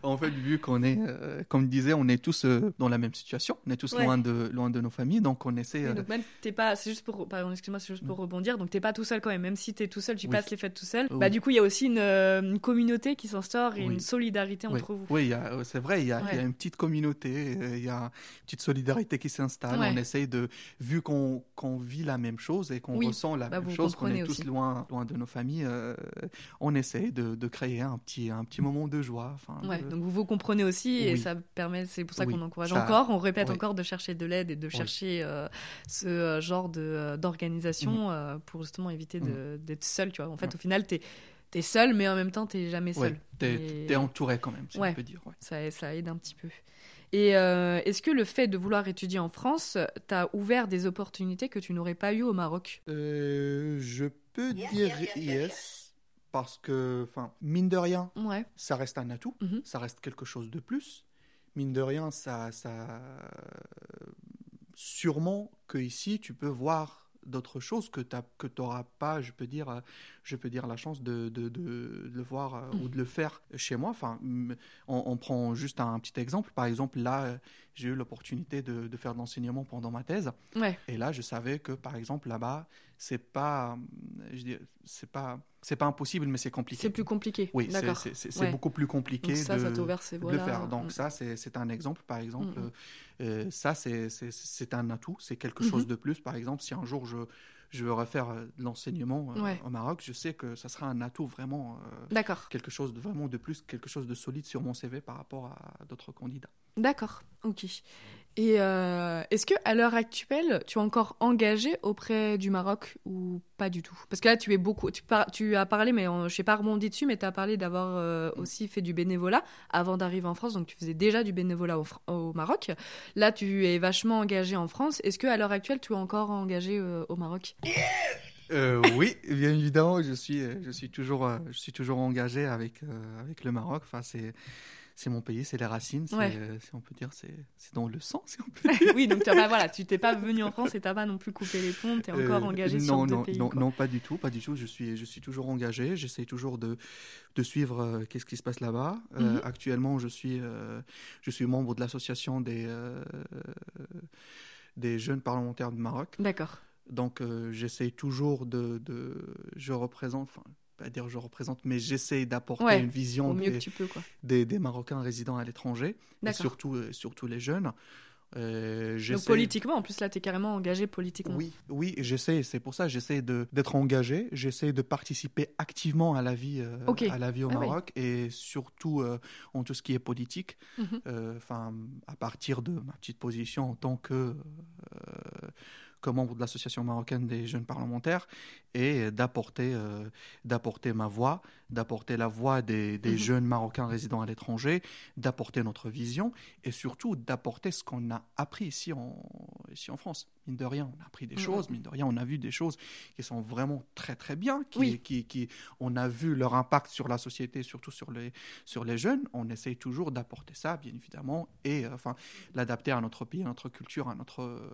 en fait, vu qu'on est, euh, comme je disais, on est tous euh, dans la même situation, on est tous loin, de, loin de nos familles, donc on essaie. donc même, t'es pas, c'est juste pour, pardon, excuse-moi, c'est juste pour mm. rebondir, donc t'es pas tout seul quand même, même si t'es tout seul, tu passes les fêtes tout seul. Bah, du coup, il y a aussi une, communauté qui s'instaure et une solidarité entre vous. Oui, c'est vrai, il y, a, y, a une petite communauté, il y a une petite solidarité qui s'installe. On essaye de, vu qu'on vit la même chose et qu'on ressent la bah, même chose, qu'on est tous loin, loin de nos familles, on essaye de, de, créer un petit, un petit moment de de joie. Ouais, donc vous vous comprenez aussi et ça permet, c'est pour ça qu'on encourage encore, on répète encore de chercher de l'aide et de chercher euh, ce euh, genre de, euh, d'organisation mhm. pour justement éviter mm. d'être seul. Tu vois. En fait, au final, tu es T'es seul, mais en même temps, t'es jamais seul. Ouais, t'es es entouré quand même, si ouais. on peut dire. Ouais. Ça, ça aide un petit peu. Et euh, est-ce que le fait de vouloir étudier en France t'a ouvert des opportunités que tu n'aurais pas eues au Maroc? Euh, Je peux dire yes, parce que, enfin, mine de rien, ouais. ça reste un atout, Mhm. ça reste quelque chose de plus. Mine de rien, ça, ça, sûrement que ici, tu peux voir d'autres choses que tu que n'auras pas, je peux dire, euh, je peux dire la chance de, de, de, de le voir euh, ou de le faire chez moi. Enfin, on, on prend juste un petit exemple. Par exemple, là, euh, j'ai eu l'opportunité de, de faire de l'enseignement pendant ma thèse. Ouais. Et là, je savais que, par exemple, là-bas, c'est pas, je dis, c'est pas, c'est pas impossible, mais c'est compliqué. C'est plus compliqué. Oui, c'est- Ouais. beaucoup plus compliqué Donc ça, de, ça le faire. Donc Mm. ça, c'est un exemple, par exemple. Mm. Euh, ça, c'est un atout, c'est quelque Mhm. chose de plus. Par exemple, si un jour je, je veux refaire euh, de l'enseignement euh, Ouais. au Maroc, je sais que ça sera un atout vraiment, euh, D'accord. quelque chose de vraiment de plus, quelque chose de solide sur mon CV par rapport à d'autres candidats. D'accord. Ok. Et euh, est-ce que à l'heure actuelle, tu es encore engagé auprès du Maroc ou pas du tout? Parce que là, tu es beaucoup. Tu, par- tu as parlé, mais on- je n'ai pas rebondi dessus, mais tu as parlé d'avoir euh, aussi fait du bénévolat avant d'arriver en France. Donc, tu faisais déjà du bénévolat au, Maroc. Là, tu es vachement engagé en France. Est-ce que à l'heure actuelle, tu es encore engagé euh, au Maroc? Euh, oui, bien évidemment, je suis, je suis toujours, je suis toujours engagé avec, euh, avec le Maroc. Enfin, c'est, c'est mon pays, c'est les racines. Ouais. euh, si on peut dire, c'est, dans le sang, si on peut dire. Oui, donc pas, voilà, tu t'es pas venu en France et t'as pas non plus coupé les ponts. Tu es encore Euh, engagé non, sur deux non, pays. non, quoi. non, pas du tout, pas du tout. Je suis, je suis toujours engagé. J'essaie toujours de, de suivre euh, qu'est-ce qui se passe là-bas. Euh, Mhm. actuellement, je suis, euh, je suis membre de l'association des, euh, des jeunes parlementaires du Maroc. D'accord. Donc, euh, j'essaie toujours de, de, je représente, pas dire je représente, mais j'essaie d'apporter Ouais, une vision des, tu peux, des, des Marocains résidant à l'étranger, et surtout, euh, surtout les jeunes. Euh, Donc politiquement, en plus là, t'es carrément engagé politiquement. oui, oui, j'essaie. C'est pour ça, j'essaie d'être engagé. J'essaie de participer activement à la vie, euh, à la vie au Ah oui. Maroc et surtout euh, en tout ce qui est politique. Mhm. Enfin, à partir de ma petite position en tant que que membre de l'association marocaine des jeunes parlementaires et d'apporter euh, d'apporter ma voix, d'apporter la voix des, des Mhm. jeunes marocains résidant à l'étranger, d'apporter notre vision et surtout d'apporter ce qu'on a appris ici en ici en France. Mine de rien, on a appris des Mhm. choses, mine de rien, on a vu des choses qui sont vraiment très très bien, qui, Oui. qui, qui on a vu leur impact sur la société, surtout sur les sur les jeunes. On essaye toujours d'apporter ça, bien évidemment, et euh, enfin l'adapter à notre pays, à notre culture, à notre euh,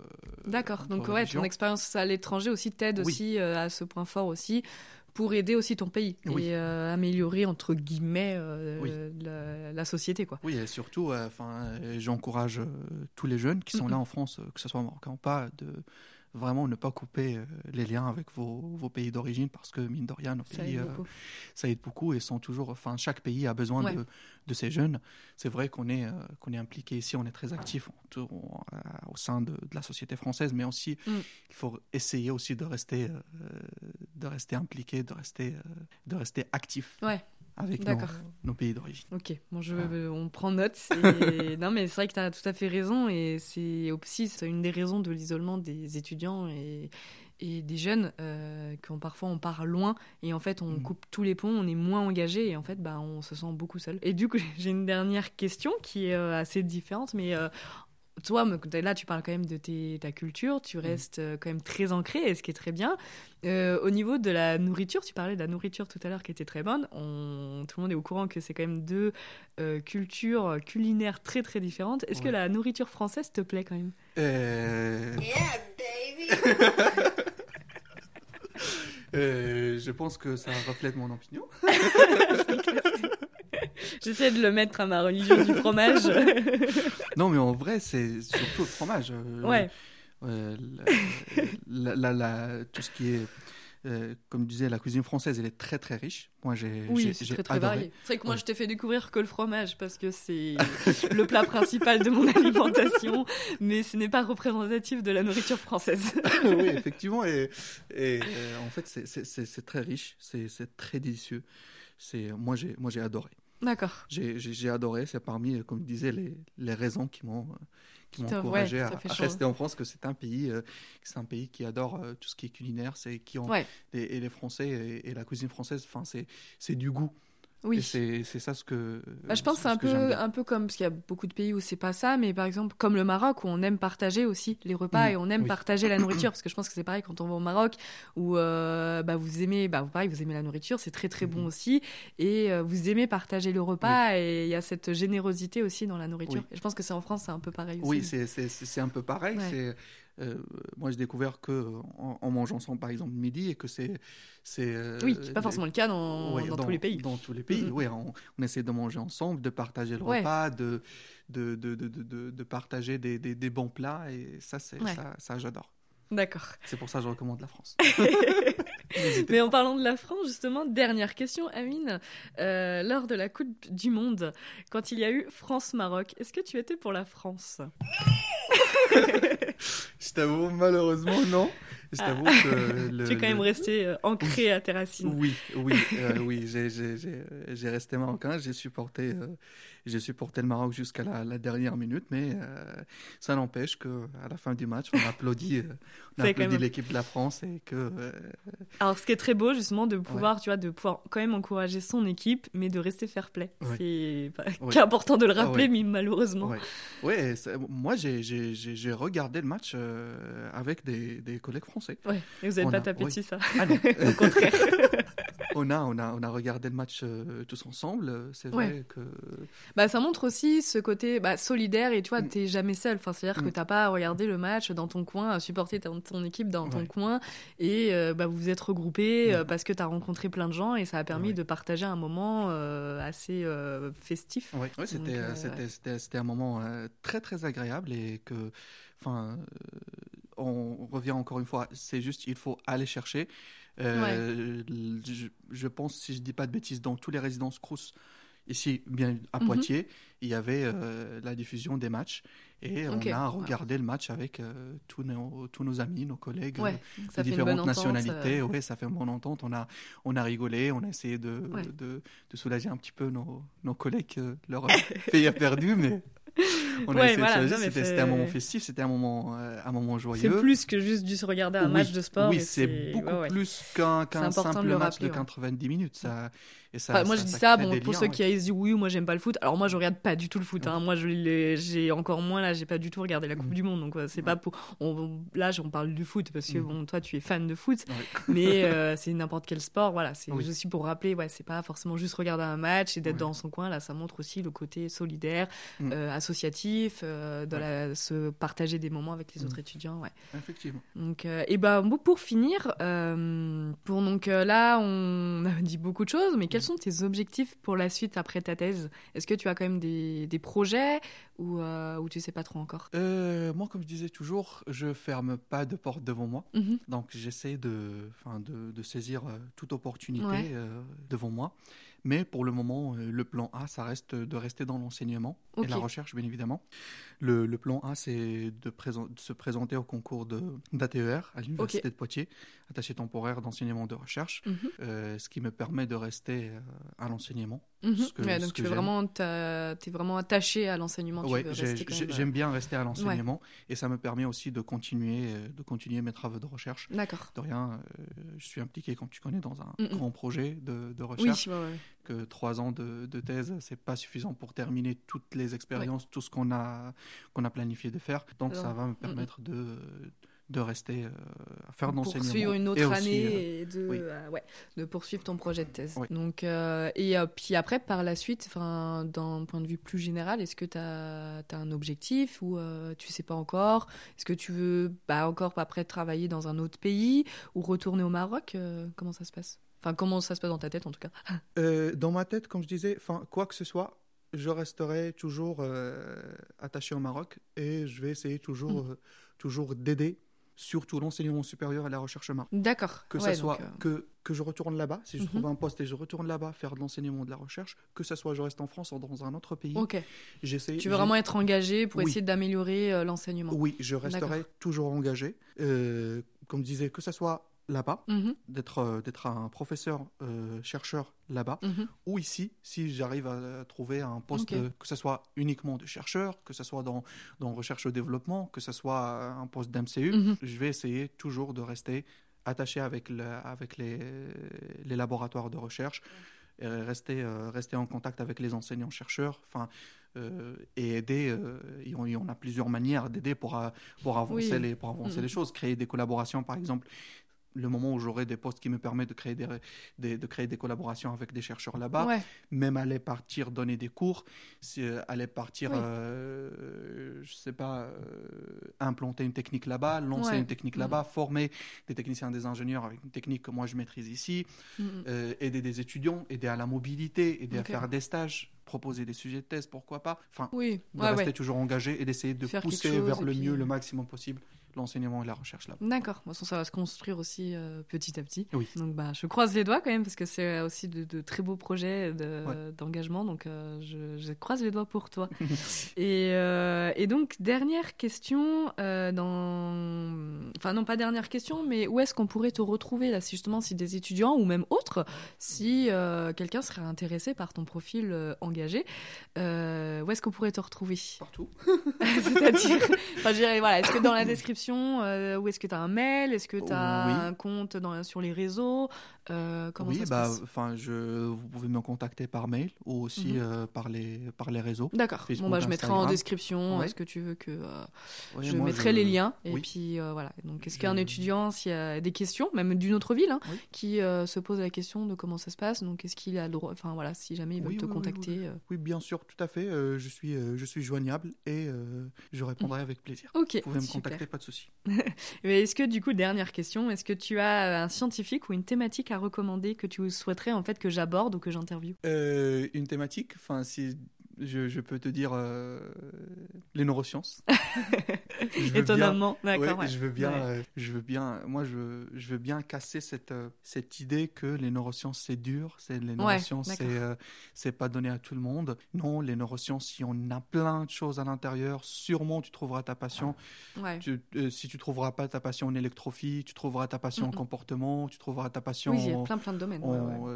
D'accord. Donc ouais, ton expérience à l'étranger aussi t'aide Oui. aussi euh, à ce point fort aussi pour aider aussi ton pays Oui. et euh, améliorer entre guillemets euh, Oui. la, la société quoi. Oui, et surtout, euh, enfin, euh, j'encourage tous les jeunes qui sont là en France, que ce soit marocain ou pas, de vraiment ne pas couper les liens avec vos, vos pays d'origine parce que mine de rien, nos Ça pays, aide beaucoup. ça aide beaucoup et sont toujours, enfin, chaque pays a besoin Ouais. de, de ces jeunes. C'est vrai qu'on est, qu'on est impliqué ici, on est très actif au sein de, de la société française, mais aussi Mm. il faut essayer aussi de rester, de rester impliqué, de rester, euh, de rester actif Ouais. avec nos, pays d'origine. Ok, bon, je, euh, on prend note. et- non, mais c'est vrai que tu as tout à fait raison. Et c'est aussi une des raisons de l'isolement des étudiants et, et des jeunes, euh, quand parfois on part loin et en fait on Mhm. coupe tous les ponts, on est moins engagé et en fait bah, on se sent beaucoup seul. Et du coup, j'ai une dernière question qui est euh, assez différente, mais. Toi, me- là, tu parles quand même de tes- ta culture, tu restes euh, quand même très ancré, et ce qui est très bien. Euh, au niveau de la nourriture, tu parlais de la nourriture tout à l'heure qui était très bonne. On, tout le monde est au courant que c'est quand même deux euh, cultures culinaires très très différentes. Est-ce que la nourriture française te plaît quand même? Euh, euh, je pense que ça reflète mon opinion. J'essaie de le mettre à ma religion du fromage. Non, mais en vrai, c'est surtout le fromage. euh, ouais, euh, la- la- la- tout ce qui est, euh, comme je disais, la cuisine française, elle est très très riche. Moi, j'ai oui, c'est très très adoré. varié. C'est vrai que moi Ouais. je t'ai fait découvrir que le fromage parce que c'est le plat principal de mon alimentation, mais ce n'est pas représentatif de la nourriture française. oui, effectivement. Et, et, euh, en fait, c'est- très riche, c'est c'est très délicieux. C'est moi j'ai moi j'ai adoré. D'accord. J'ai adoré. C'est parmi, comme je disais, les, les raisons qui m'ont qui m'ont encouragé ouais, à, rester en France, que c'est un pays, euh, c'est un pays qui adore euh, tout ce qui est culinaire, c'est qui ont Ouais. et, et les Français et, et la cuisine française, enfin c'est c'est du goût. Oui. c'est ça ce que. Bah, je pense que c'est un peu, un peu comme, parce qu'il y a beaucoup de pays où c'est pas ça, mais par exemple, comme le Maroc, où on aime partager aussi les repas et on aime oui. partager la nourriture, parce que je pense que c'est pareil quand on va au Maroc, où euh, bah, vous aimez, bah, pareil, vous aimez la nourriture, c'est très très bon Mhm. aussi, et euh, vous aimez partager le repas, et il y a cette générosité aussi dans la nourriture. Oui. Et je pense que c'est en France, c'est un peu pareil aussi. Oui, c'est- un peu pareil. Ouais. C'est euh, moi j'ai découvert que en, en mangeant ensemble par exemple midi et que c'est c'est. euh, Oui, c'est pas forcément le cas dans, Ouais, dans tous les pays. Dans tous les pays, Mhm. oui. On, on essaie de manger ensemble, de partager le Ouais. repas, de, de, de, de, de, de- de partager des, des, des bons plats. Et ça, c'est Ouais. ça, ça j'adore. D'accord. C'est pour ça que je recommande la France. Mais en parlant de la France, justement, dernière question, Amine. Euh, lors de la Coupe du Monde, quand il y a eu France-Maroc, est-ce que tu étais pour la France? Je t'avoue, malheureusement, non. Je t'avoue que. Le, Ah. Tu es quand même resté euh, ancré à tes racines. Oui, oui, euh, oui, j'ai resté marocain, j'ai supporté, euh, j'ai supporté le Maroc jusqu'à la, la dernière minute, mais euh, ça n'empêche que à la fin du match, on applaudit, euh, l'équipe de la France et que euh, Alors, ce qui est très beau, justement, de pouvoir, tu vois, de pouvoir quand même encourager son équipe, mais de rester fair play. Ouais. C'est Ouais. important de le Ah rappeler, mais malheureusement. c'est- moi j'ai- regardé le match euh, avec des, des collègues français. Ouais. Et vous n'avez pas tapé oui. dessus, ça. Ah non, Au contraire. on a on a on a regardé le match euh, tous ensemble. C'est Ouais. vrai que Bah, ça montre aussi ce côté bah, solidaire et tu vois, Mm. t'es jamais seul. Enfin, c'est-à-dire que Mm. t'as pas à regarder le match dans ton coin, à supporter ton, ton équipe dans ton coin et euh, bah, vous vous êtes regroupés euh, Mm. parce que t'as rencontré plein de gens et ça a permis de partager un moment euh, assez euh, festif. Ouais, c'était, euh, euh, un moment euh, très très agréable et que, enfin, euh, on revient encore une fois, c'est juste il faut aller chercher. Euh, je, je pense, si je dis pas de bêtises, dans toutes les résidences Crous, ici, bien à Mhm. Poitiers, il y avait euh, la diffusion des matchs et on a ouais. regardé le match avec euh, tous, nos, tous nos amis, nos collègues. Ouais, de différentes entente. nationalités, euh, ouais, ça fait une bonne entente. On a, on a rigolé, on a essayé de, Ouais. de, de soulager un petit peu nos, nos collègues leur pays a perdu, mais on a Ouais, essayé voilà, C'était, c'est- un moment festif, c'était un moment, euh, un moment C'est joyeux. plus que juste du se regarder un Oui, match de sport. Oui, c'est beaucoup ouais, ouais. plus qu'un, C'est important de simple le match rappeler, de ouais. 90 minutes. Ça, et ça, Enfin, moi, ça- je dis ça bon, pour liens, ceux ouais. qui disent oui, moi j'aime pas le foot. Alors moi, je regarde pas du tout le foot. hein. Moi, je l'ai- j'ai encore moins là, j'ai pas du tout regardé la Coupe Mhm. du Monde. Donc, euh, c'est pas pour. on- là, on parle du foot parce que Mhm. bon, toi, tu es fan de foot, mais euh, c'est n'importe quel sport. Voilà, c'est Oui. aussi pour rappeler. Ouais, c'est pas forcément juste regarder un match et d'être dans son coin. Là, ça montre aussi le côté solidaire, euh, associatif, euh, de la- se partager des moments avec les autres étudiants. Ouais. Effectivement. Donc, et ben pour finir, pour donc là, on a dit beaucoup de choses, mais quels sont tes objectifs pour la suite après ta thèse? Est-ce que tu as quand même des, des projets ou, euh, ou tu sais pas trop encore? Euh, moi, comme je disais toujours, je ferme pas de porte devant moi. Mhm. Donc j'essaie de, enfin, de, de saisir euh, toute opportunité Ouais. euh, devant moi. Mais pour le moment, le plan A, ça reste de rester dans l'enseignement et la recherche, bien évidemment. Le, le plan A, c'est de, se présenter au concours d'ATER à l'Université de Poitiers, attaché temporaire d'enseignement de recherche, Mhm. euh, ce qui me permet de rester euh, à l'enseignement. Mhm. Ouais, donc tu j'aime. vraiment, vraiment attaché à l'enseignement. tu Ouais, veux j'ai- rester quand j'ai- même, euh, j'aime bien rester à l'enseignement et ça me permet aussi de continuer, de continuer mes travaux de recherche. D'accord. De rien, euh, je suis impliqué, comme tu connais, dans un Mm, grand projet de, de Oui, recherche. ouais, ouais. Que trois ans de, de thèse, c'est pas suffisant pour terminer toutes les expériences, tout ce qu'on a, qu'on a planifié de faire. Donc Alors, ça va me permettre de, de rester euh, à faire de l'enseignement. poursuivre une autre et aussi, année euh, et de, oui. euh, ouais, de poursuivre ton projet de thèse. Oui. Donc, euh, et euh, puis après, par la suite, enfin, d'un point de vue plus général, est-ce que tu as, un objectif ou euh, tu sais pas encore? Est-ce que tu veux bah, encore après travailler dans un autre pays ou retourner au Maroc? Euh, Comment ça se passe? Enfin, comment ça se passe dans ta tête en tout cas? Euh, dans ma tête, comme je disais, quoi que ce soit, je resterai toujours euh, attaché au Maroc et je vais essayer toujours, Mm. euh, toujours d'aider, surtout l'enseignement supérieur et la recherche Maroc. D'accord. Que Ouais, ce soit donc, euh, que, que je retourne là-bas, si je Mhm. trouve un poste et je retourne là-bas faire de l'enseignement de la recherche, que ce soit je reste en France ou dans un autre pays, Ok. j'essaie. Tu veux vraiment être engagé pour Oui. essayer d'améliorer euh, l'enseignement Oui, je resterai toujours engagé. Euh, comme je disais, que ce soit là-bas, Mhm, d'être euh, d'être un professeur euh, chercheur là-bas, mhm. ou ici, si j'arrive à trouver un poste, de- que ce soit uniquement de chercheur, que ce soit dans, dans recherche et développement, que ce soit un poste d'MCU, Mhm. je vais essayer toujours de rester attaché avec, le, avec les, les laboratoires de recherche, et rester, euh, rester en contact avec les enseignants-chercheurs, enfin, euh, et aider. euh, et on, et on a plusieurs manières d'aider pour, pour avancer, Oui. les, pour avancer les choses, créer des collaborations, par exemple. Le moment où j'aurai des postes qui me permettent de créer des, des- de créer des collaborations avec des chercheurs là-bas, Ouais. même aller partir donner des cours, euh, aller partir, Oui. euh, je sais pas, euh, implanter une technique là-bas, lancer Ouais. une technique Mhm. là-bas, former des techniciens, des ingénieurs avec une technique que moi je maîtrise ici, Mhm. euh, aider des étudiants, aider à la mobilité, aider à faire des stages, proposer des sujets de thèse, pourquoi pas. Enfin, Oui, de ouais, rester toujours engagé et d'essayer de Faire pousser chose vers le puis, mieux, le maximum possible, l'enseignement et la recherche là-bas. D'accord. De toute façon, ça va se construire aussi euh, petit à petit. Oui. Donc, bah, je croise les doigts quand même parce que c'est aussi de, de très beaux projets de- Ouais. d'engagement. Donc, euh, je, je croise les doigts pour toi. et, euh, et donc, dernière question. dans... Enfin, non, pas dernière question, mais où est-ce qu'on pourrait te retrouver là, si justement, si des étudiants ou même autres, si quelqu'un serait intéressé par ton profil engagé, où est-ce qu'on pourrait te retrouver? Partout. C'est-à-dire, enfin, je dirais, voilà, est-ce que dans la description, euh, ou est-ce que tu as un mail, est-ce que tu as Oui. un compte dans, sur les réseaux euh, Comment oui, ça se bah, passe je, vous pouvez me contacter par mail ou aussi Mhm. euh, par les par les réseaux. D'accord. Bon, bah, je mettrai en description Ouais. euh, ce que tu veux que. Ouais, je moi, mettrai je- les liens. Et oui. puis, voilà. Donc, est-ce Je- qu'un étudiant, s'il y a des questions, même d'une autre ville, hein, qui se pose la question de comment ça se passe, donc est-ce qu'il a le droit. Enfin, voilà, si jamais ils veulent te contacter. oui. bien sûr, tout à fait. je suis je suis joignable et je répondrai avec plaisir. Ok. Vous pouvez me contacter, pas de souci. Mais est-ce que du coup, dernière question, est-ce que tu as un scientifique ou une thématique à recommander que tu souhaiterais en fait que j'aborde ou que j'interviewe Euh, une thématique, enfin, si je, je peux te dire euh, les neurosciences. Étonnamment, d'accord. Ouais, ouais. Je veux bien, Ouais. euh, je veux bien, moi je veux, je veux bien casser cette euh, cette idée que les neurosciences c'est dur, c'est les neurosciences c'est c'est pas donné à tout le monde. Non, les neurosciences, il y en a plein de choses à l'intérieur. Sûrement, tu trouveras ta passion. Tu, si tu trouveras pas ta passion en électrophie, tu trouveras ta passion en Mm, comportement, tu trouveras ta passion Oui, il y a plein plein de domaines. en,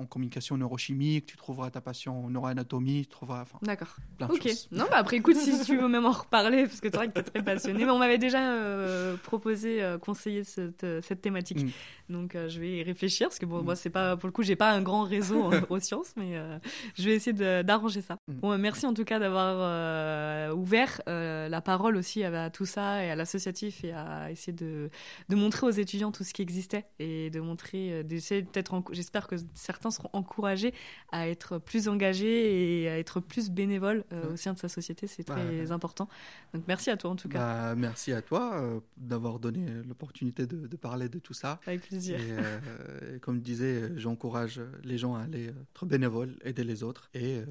en communication neurochimique, tu trouveras ta passion en neuroanatomie, tu trouveras enfin, D'accord. plein de Ok. choses. Non, bah après, écoute, si tu veux même en reparler, parce que c'est vrai que tu es très passionné. Mais on m'avait déjà euh, proposé, euh, conseillé cette, cette thématique. Mm. Donc, euh, je vais y réfléchir, parce que bon, Mm. moi, c'est pas, pour le coup, j'ai pas un grand réseau en neurosciences, mais euh, je vais essayer d'arranger ça. Mm. Bon, merci en tout cas d'avoir euh, ouvert la parole aussi à, à tout ça et à l'associatif et à essayer de, de montrer aux étudiants tout ce qui existait et de montrer, d'essayer peut-être, j'espère que certains seront encouragés à être plus engagés et à être plus bénévoles Ouais. au sein de sa société, c'est Bah, très important. Donc merci à toi en tout cas, Bah, merci à toi d'avoir donné l'opportunité de, de parler de tout ça. avec plaisir. Et, euh, et comme je disais, euh, j'encourage les gens à aller euh, être bénévoles, aider les autres. Et euh,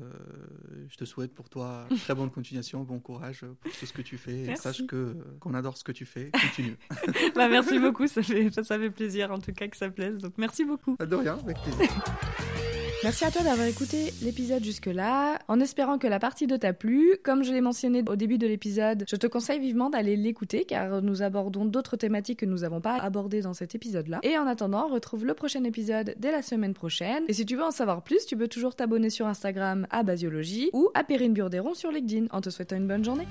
je te souhaite pour toi très bonne continuation, bon courage pour tout ce que tu fais. Et sache que qu'on adore ce que tu fais. Continue. Bah, merci beaucoup, ça fait, ça fait plaisir en tout cas que ça plaise. Donc merci beaucoup. de rien, avec plaisir. Merci à toi d'avoir écouté l'épisode jusque-là, en espérant que la partie 2 t'a plu. Comme je l'ai mentionné au début de l'épisode, je te conseille vivement d'aller l'écouter car nous abordons d'autres thématiques que nous n'avons pas abordées dans cet épisode-là. Et en attendant, retrouve le prochain épisode dès la semaine prochaine. Et si tu veux en savoir plus, tu peux toujours t'abonner sur Instagram à Basiologie ou à Perrine Burderon sur LinkedIn en te souhaitant une bonne journée.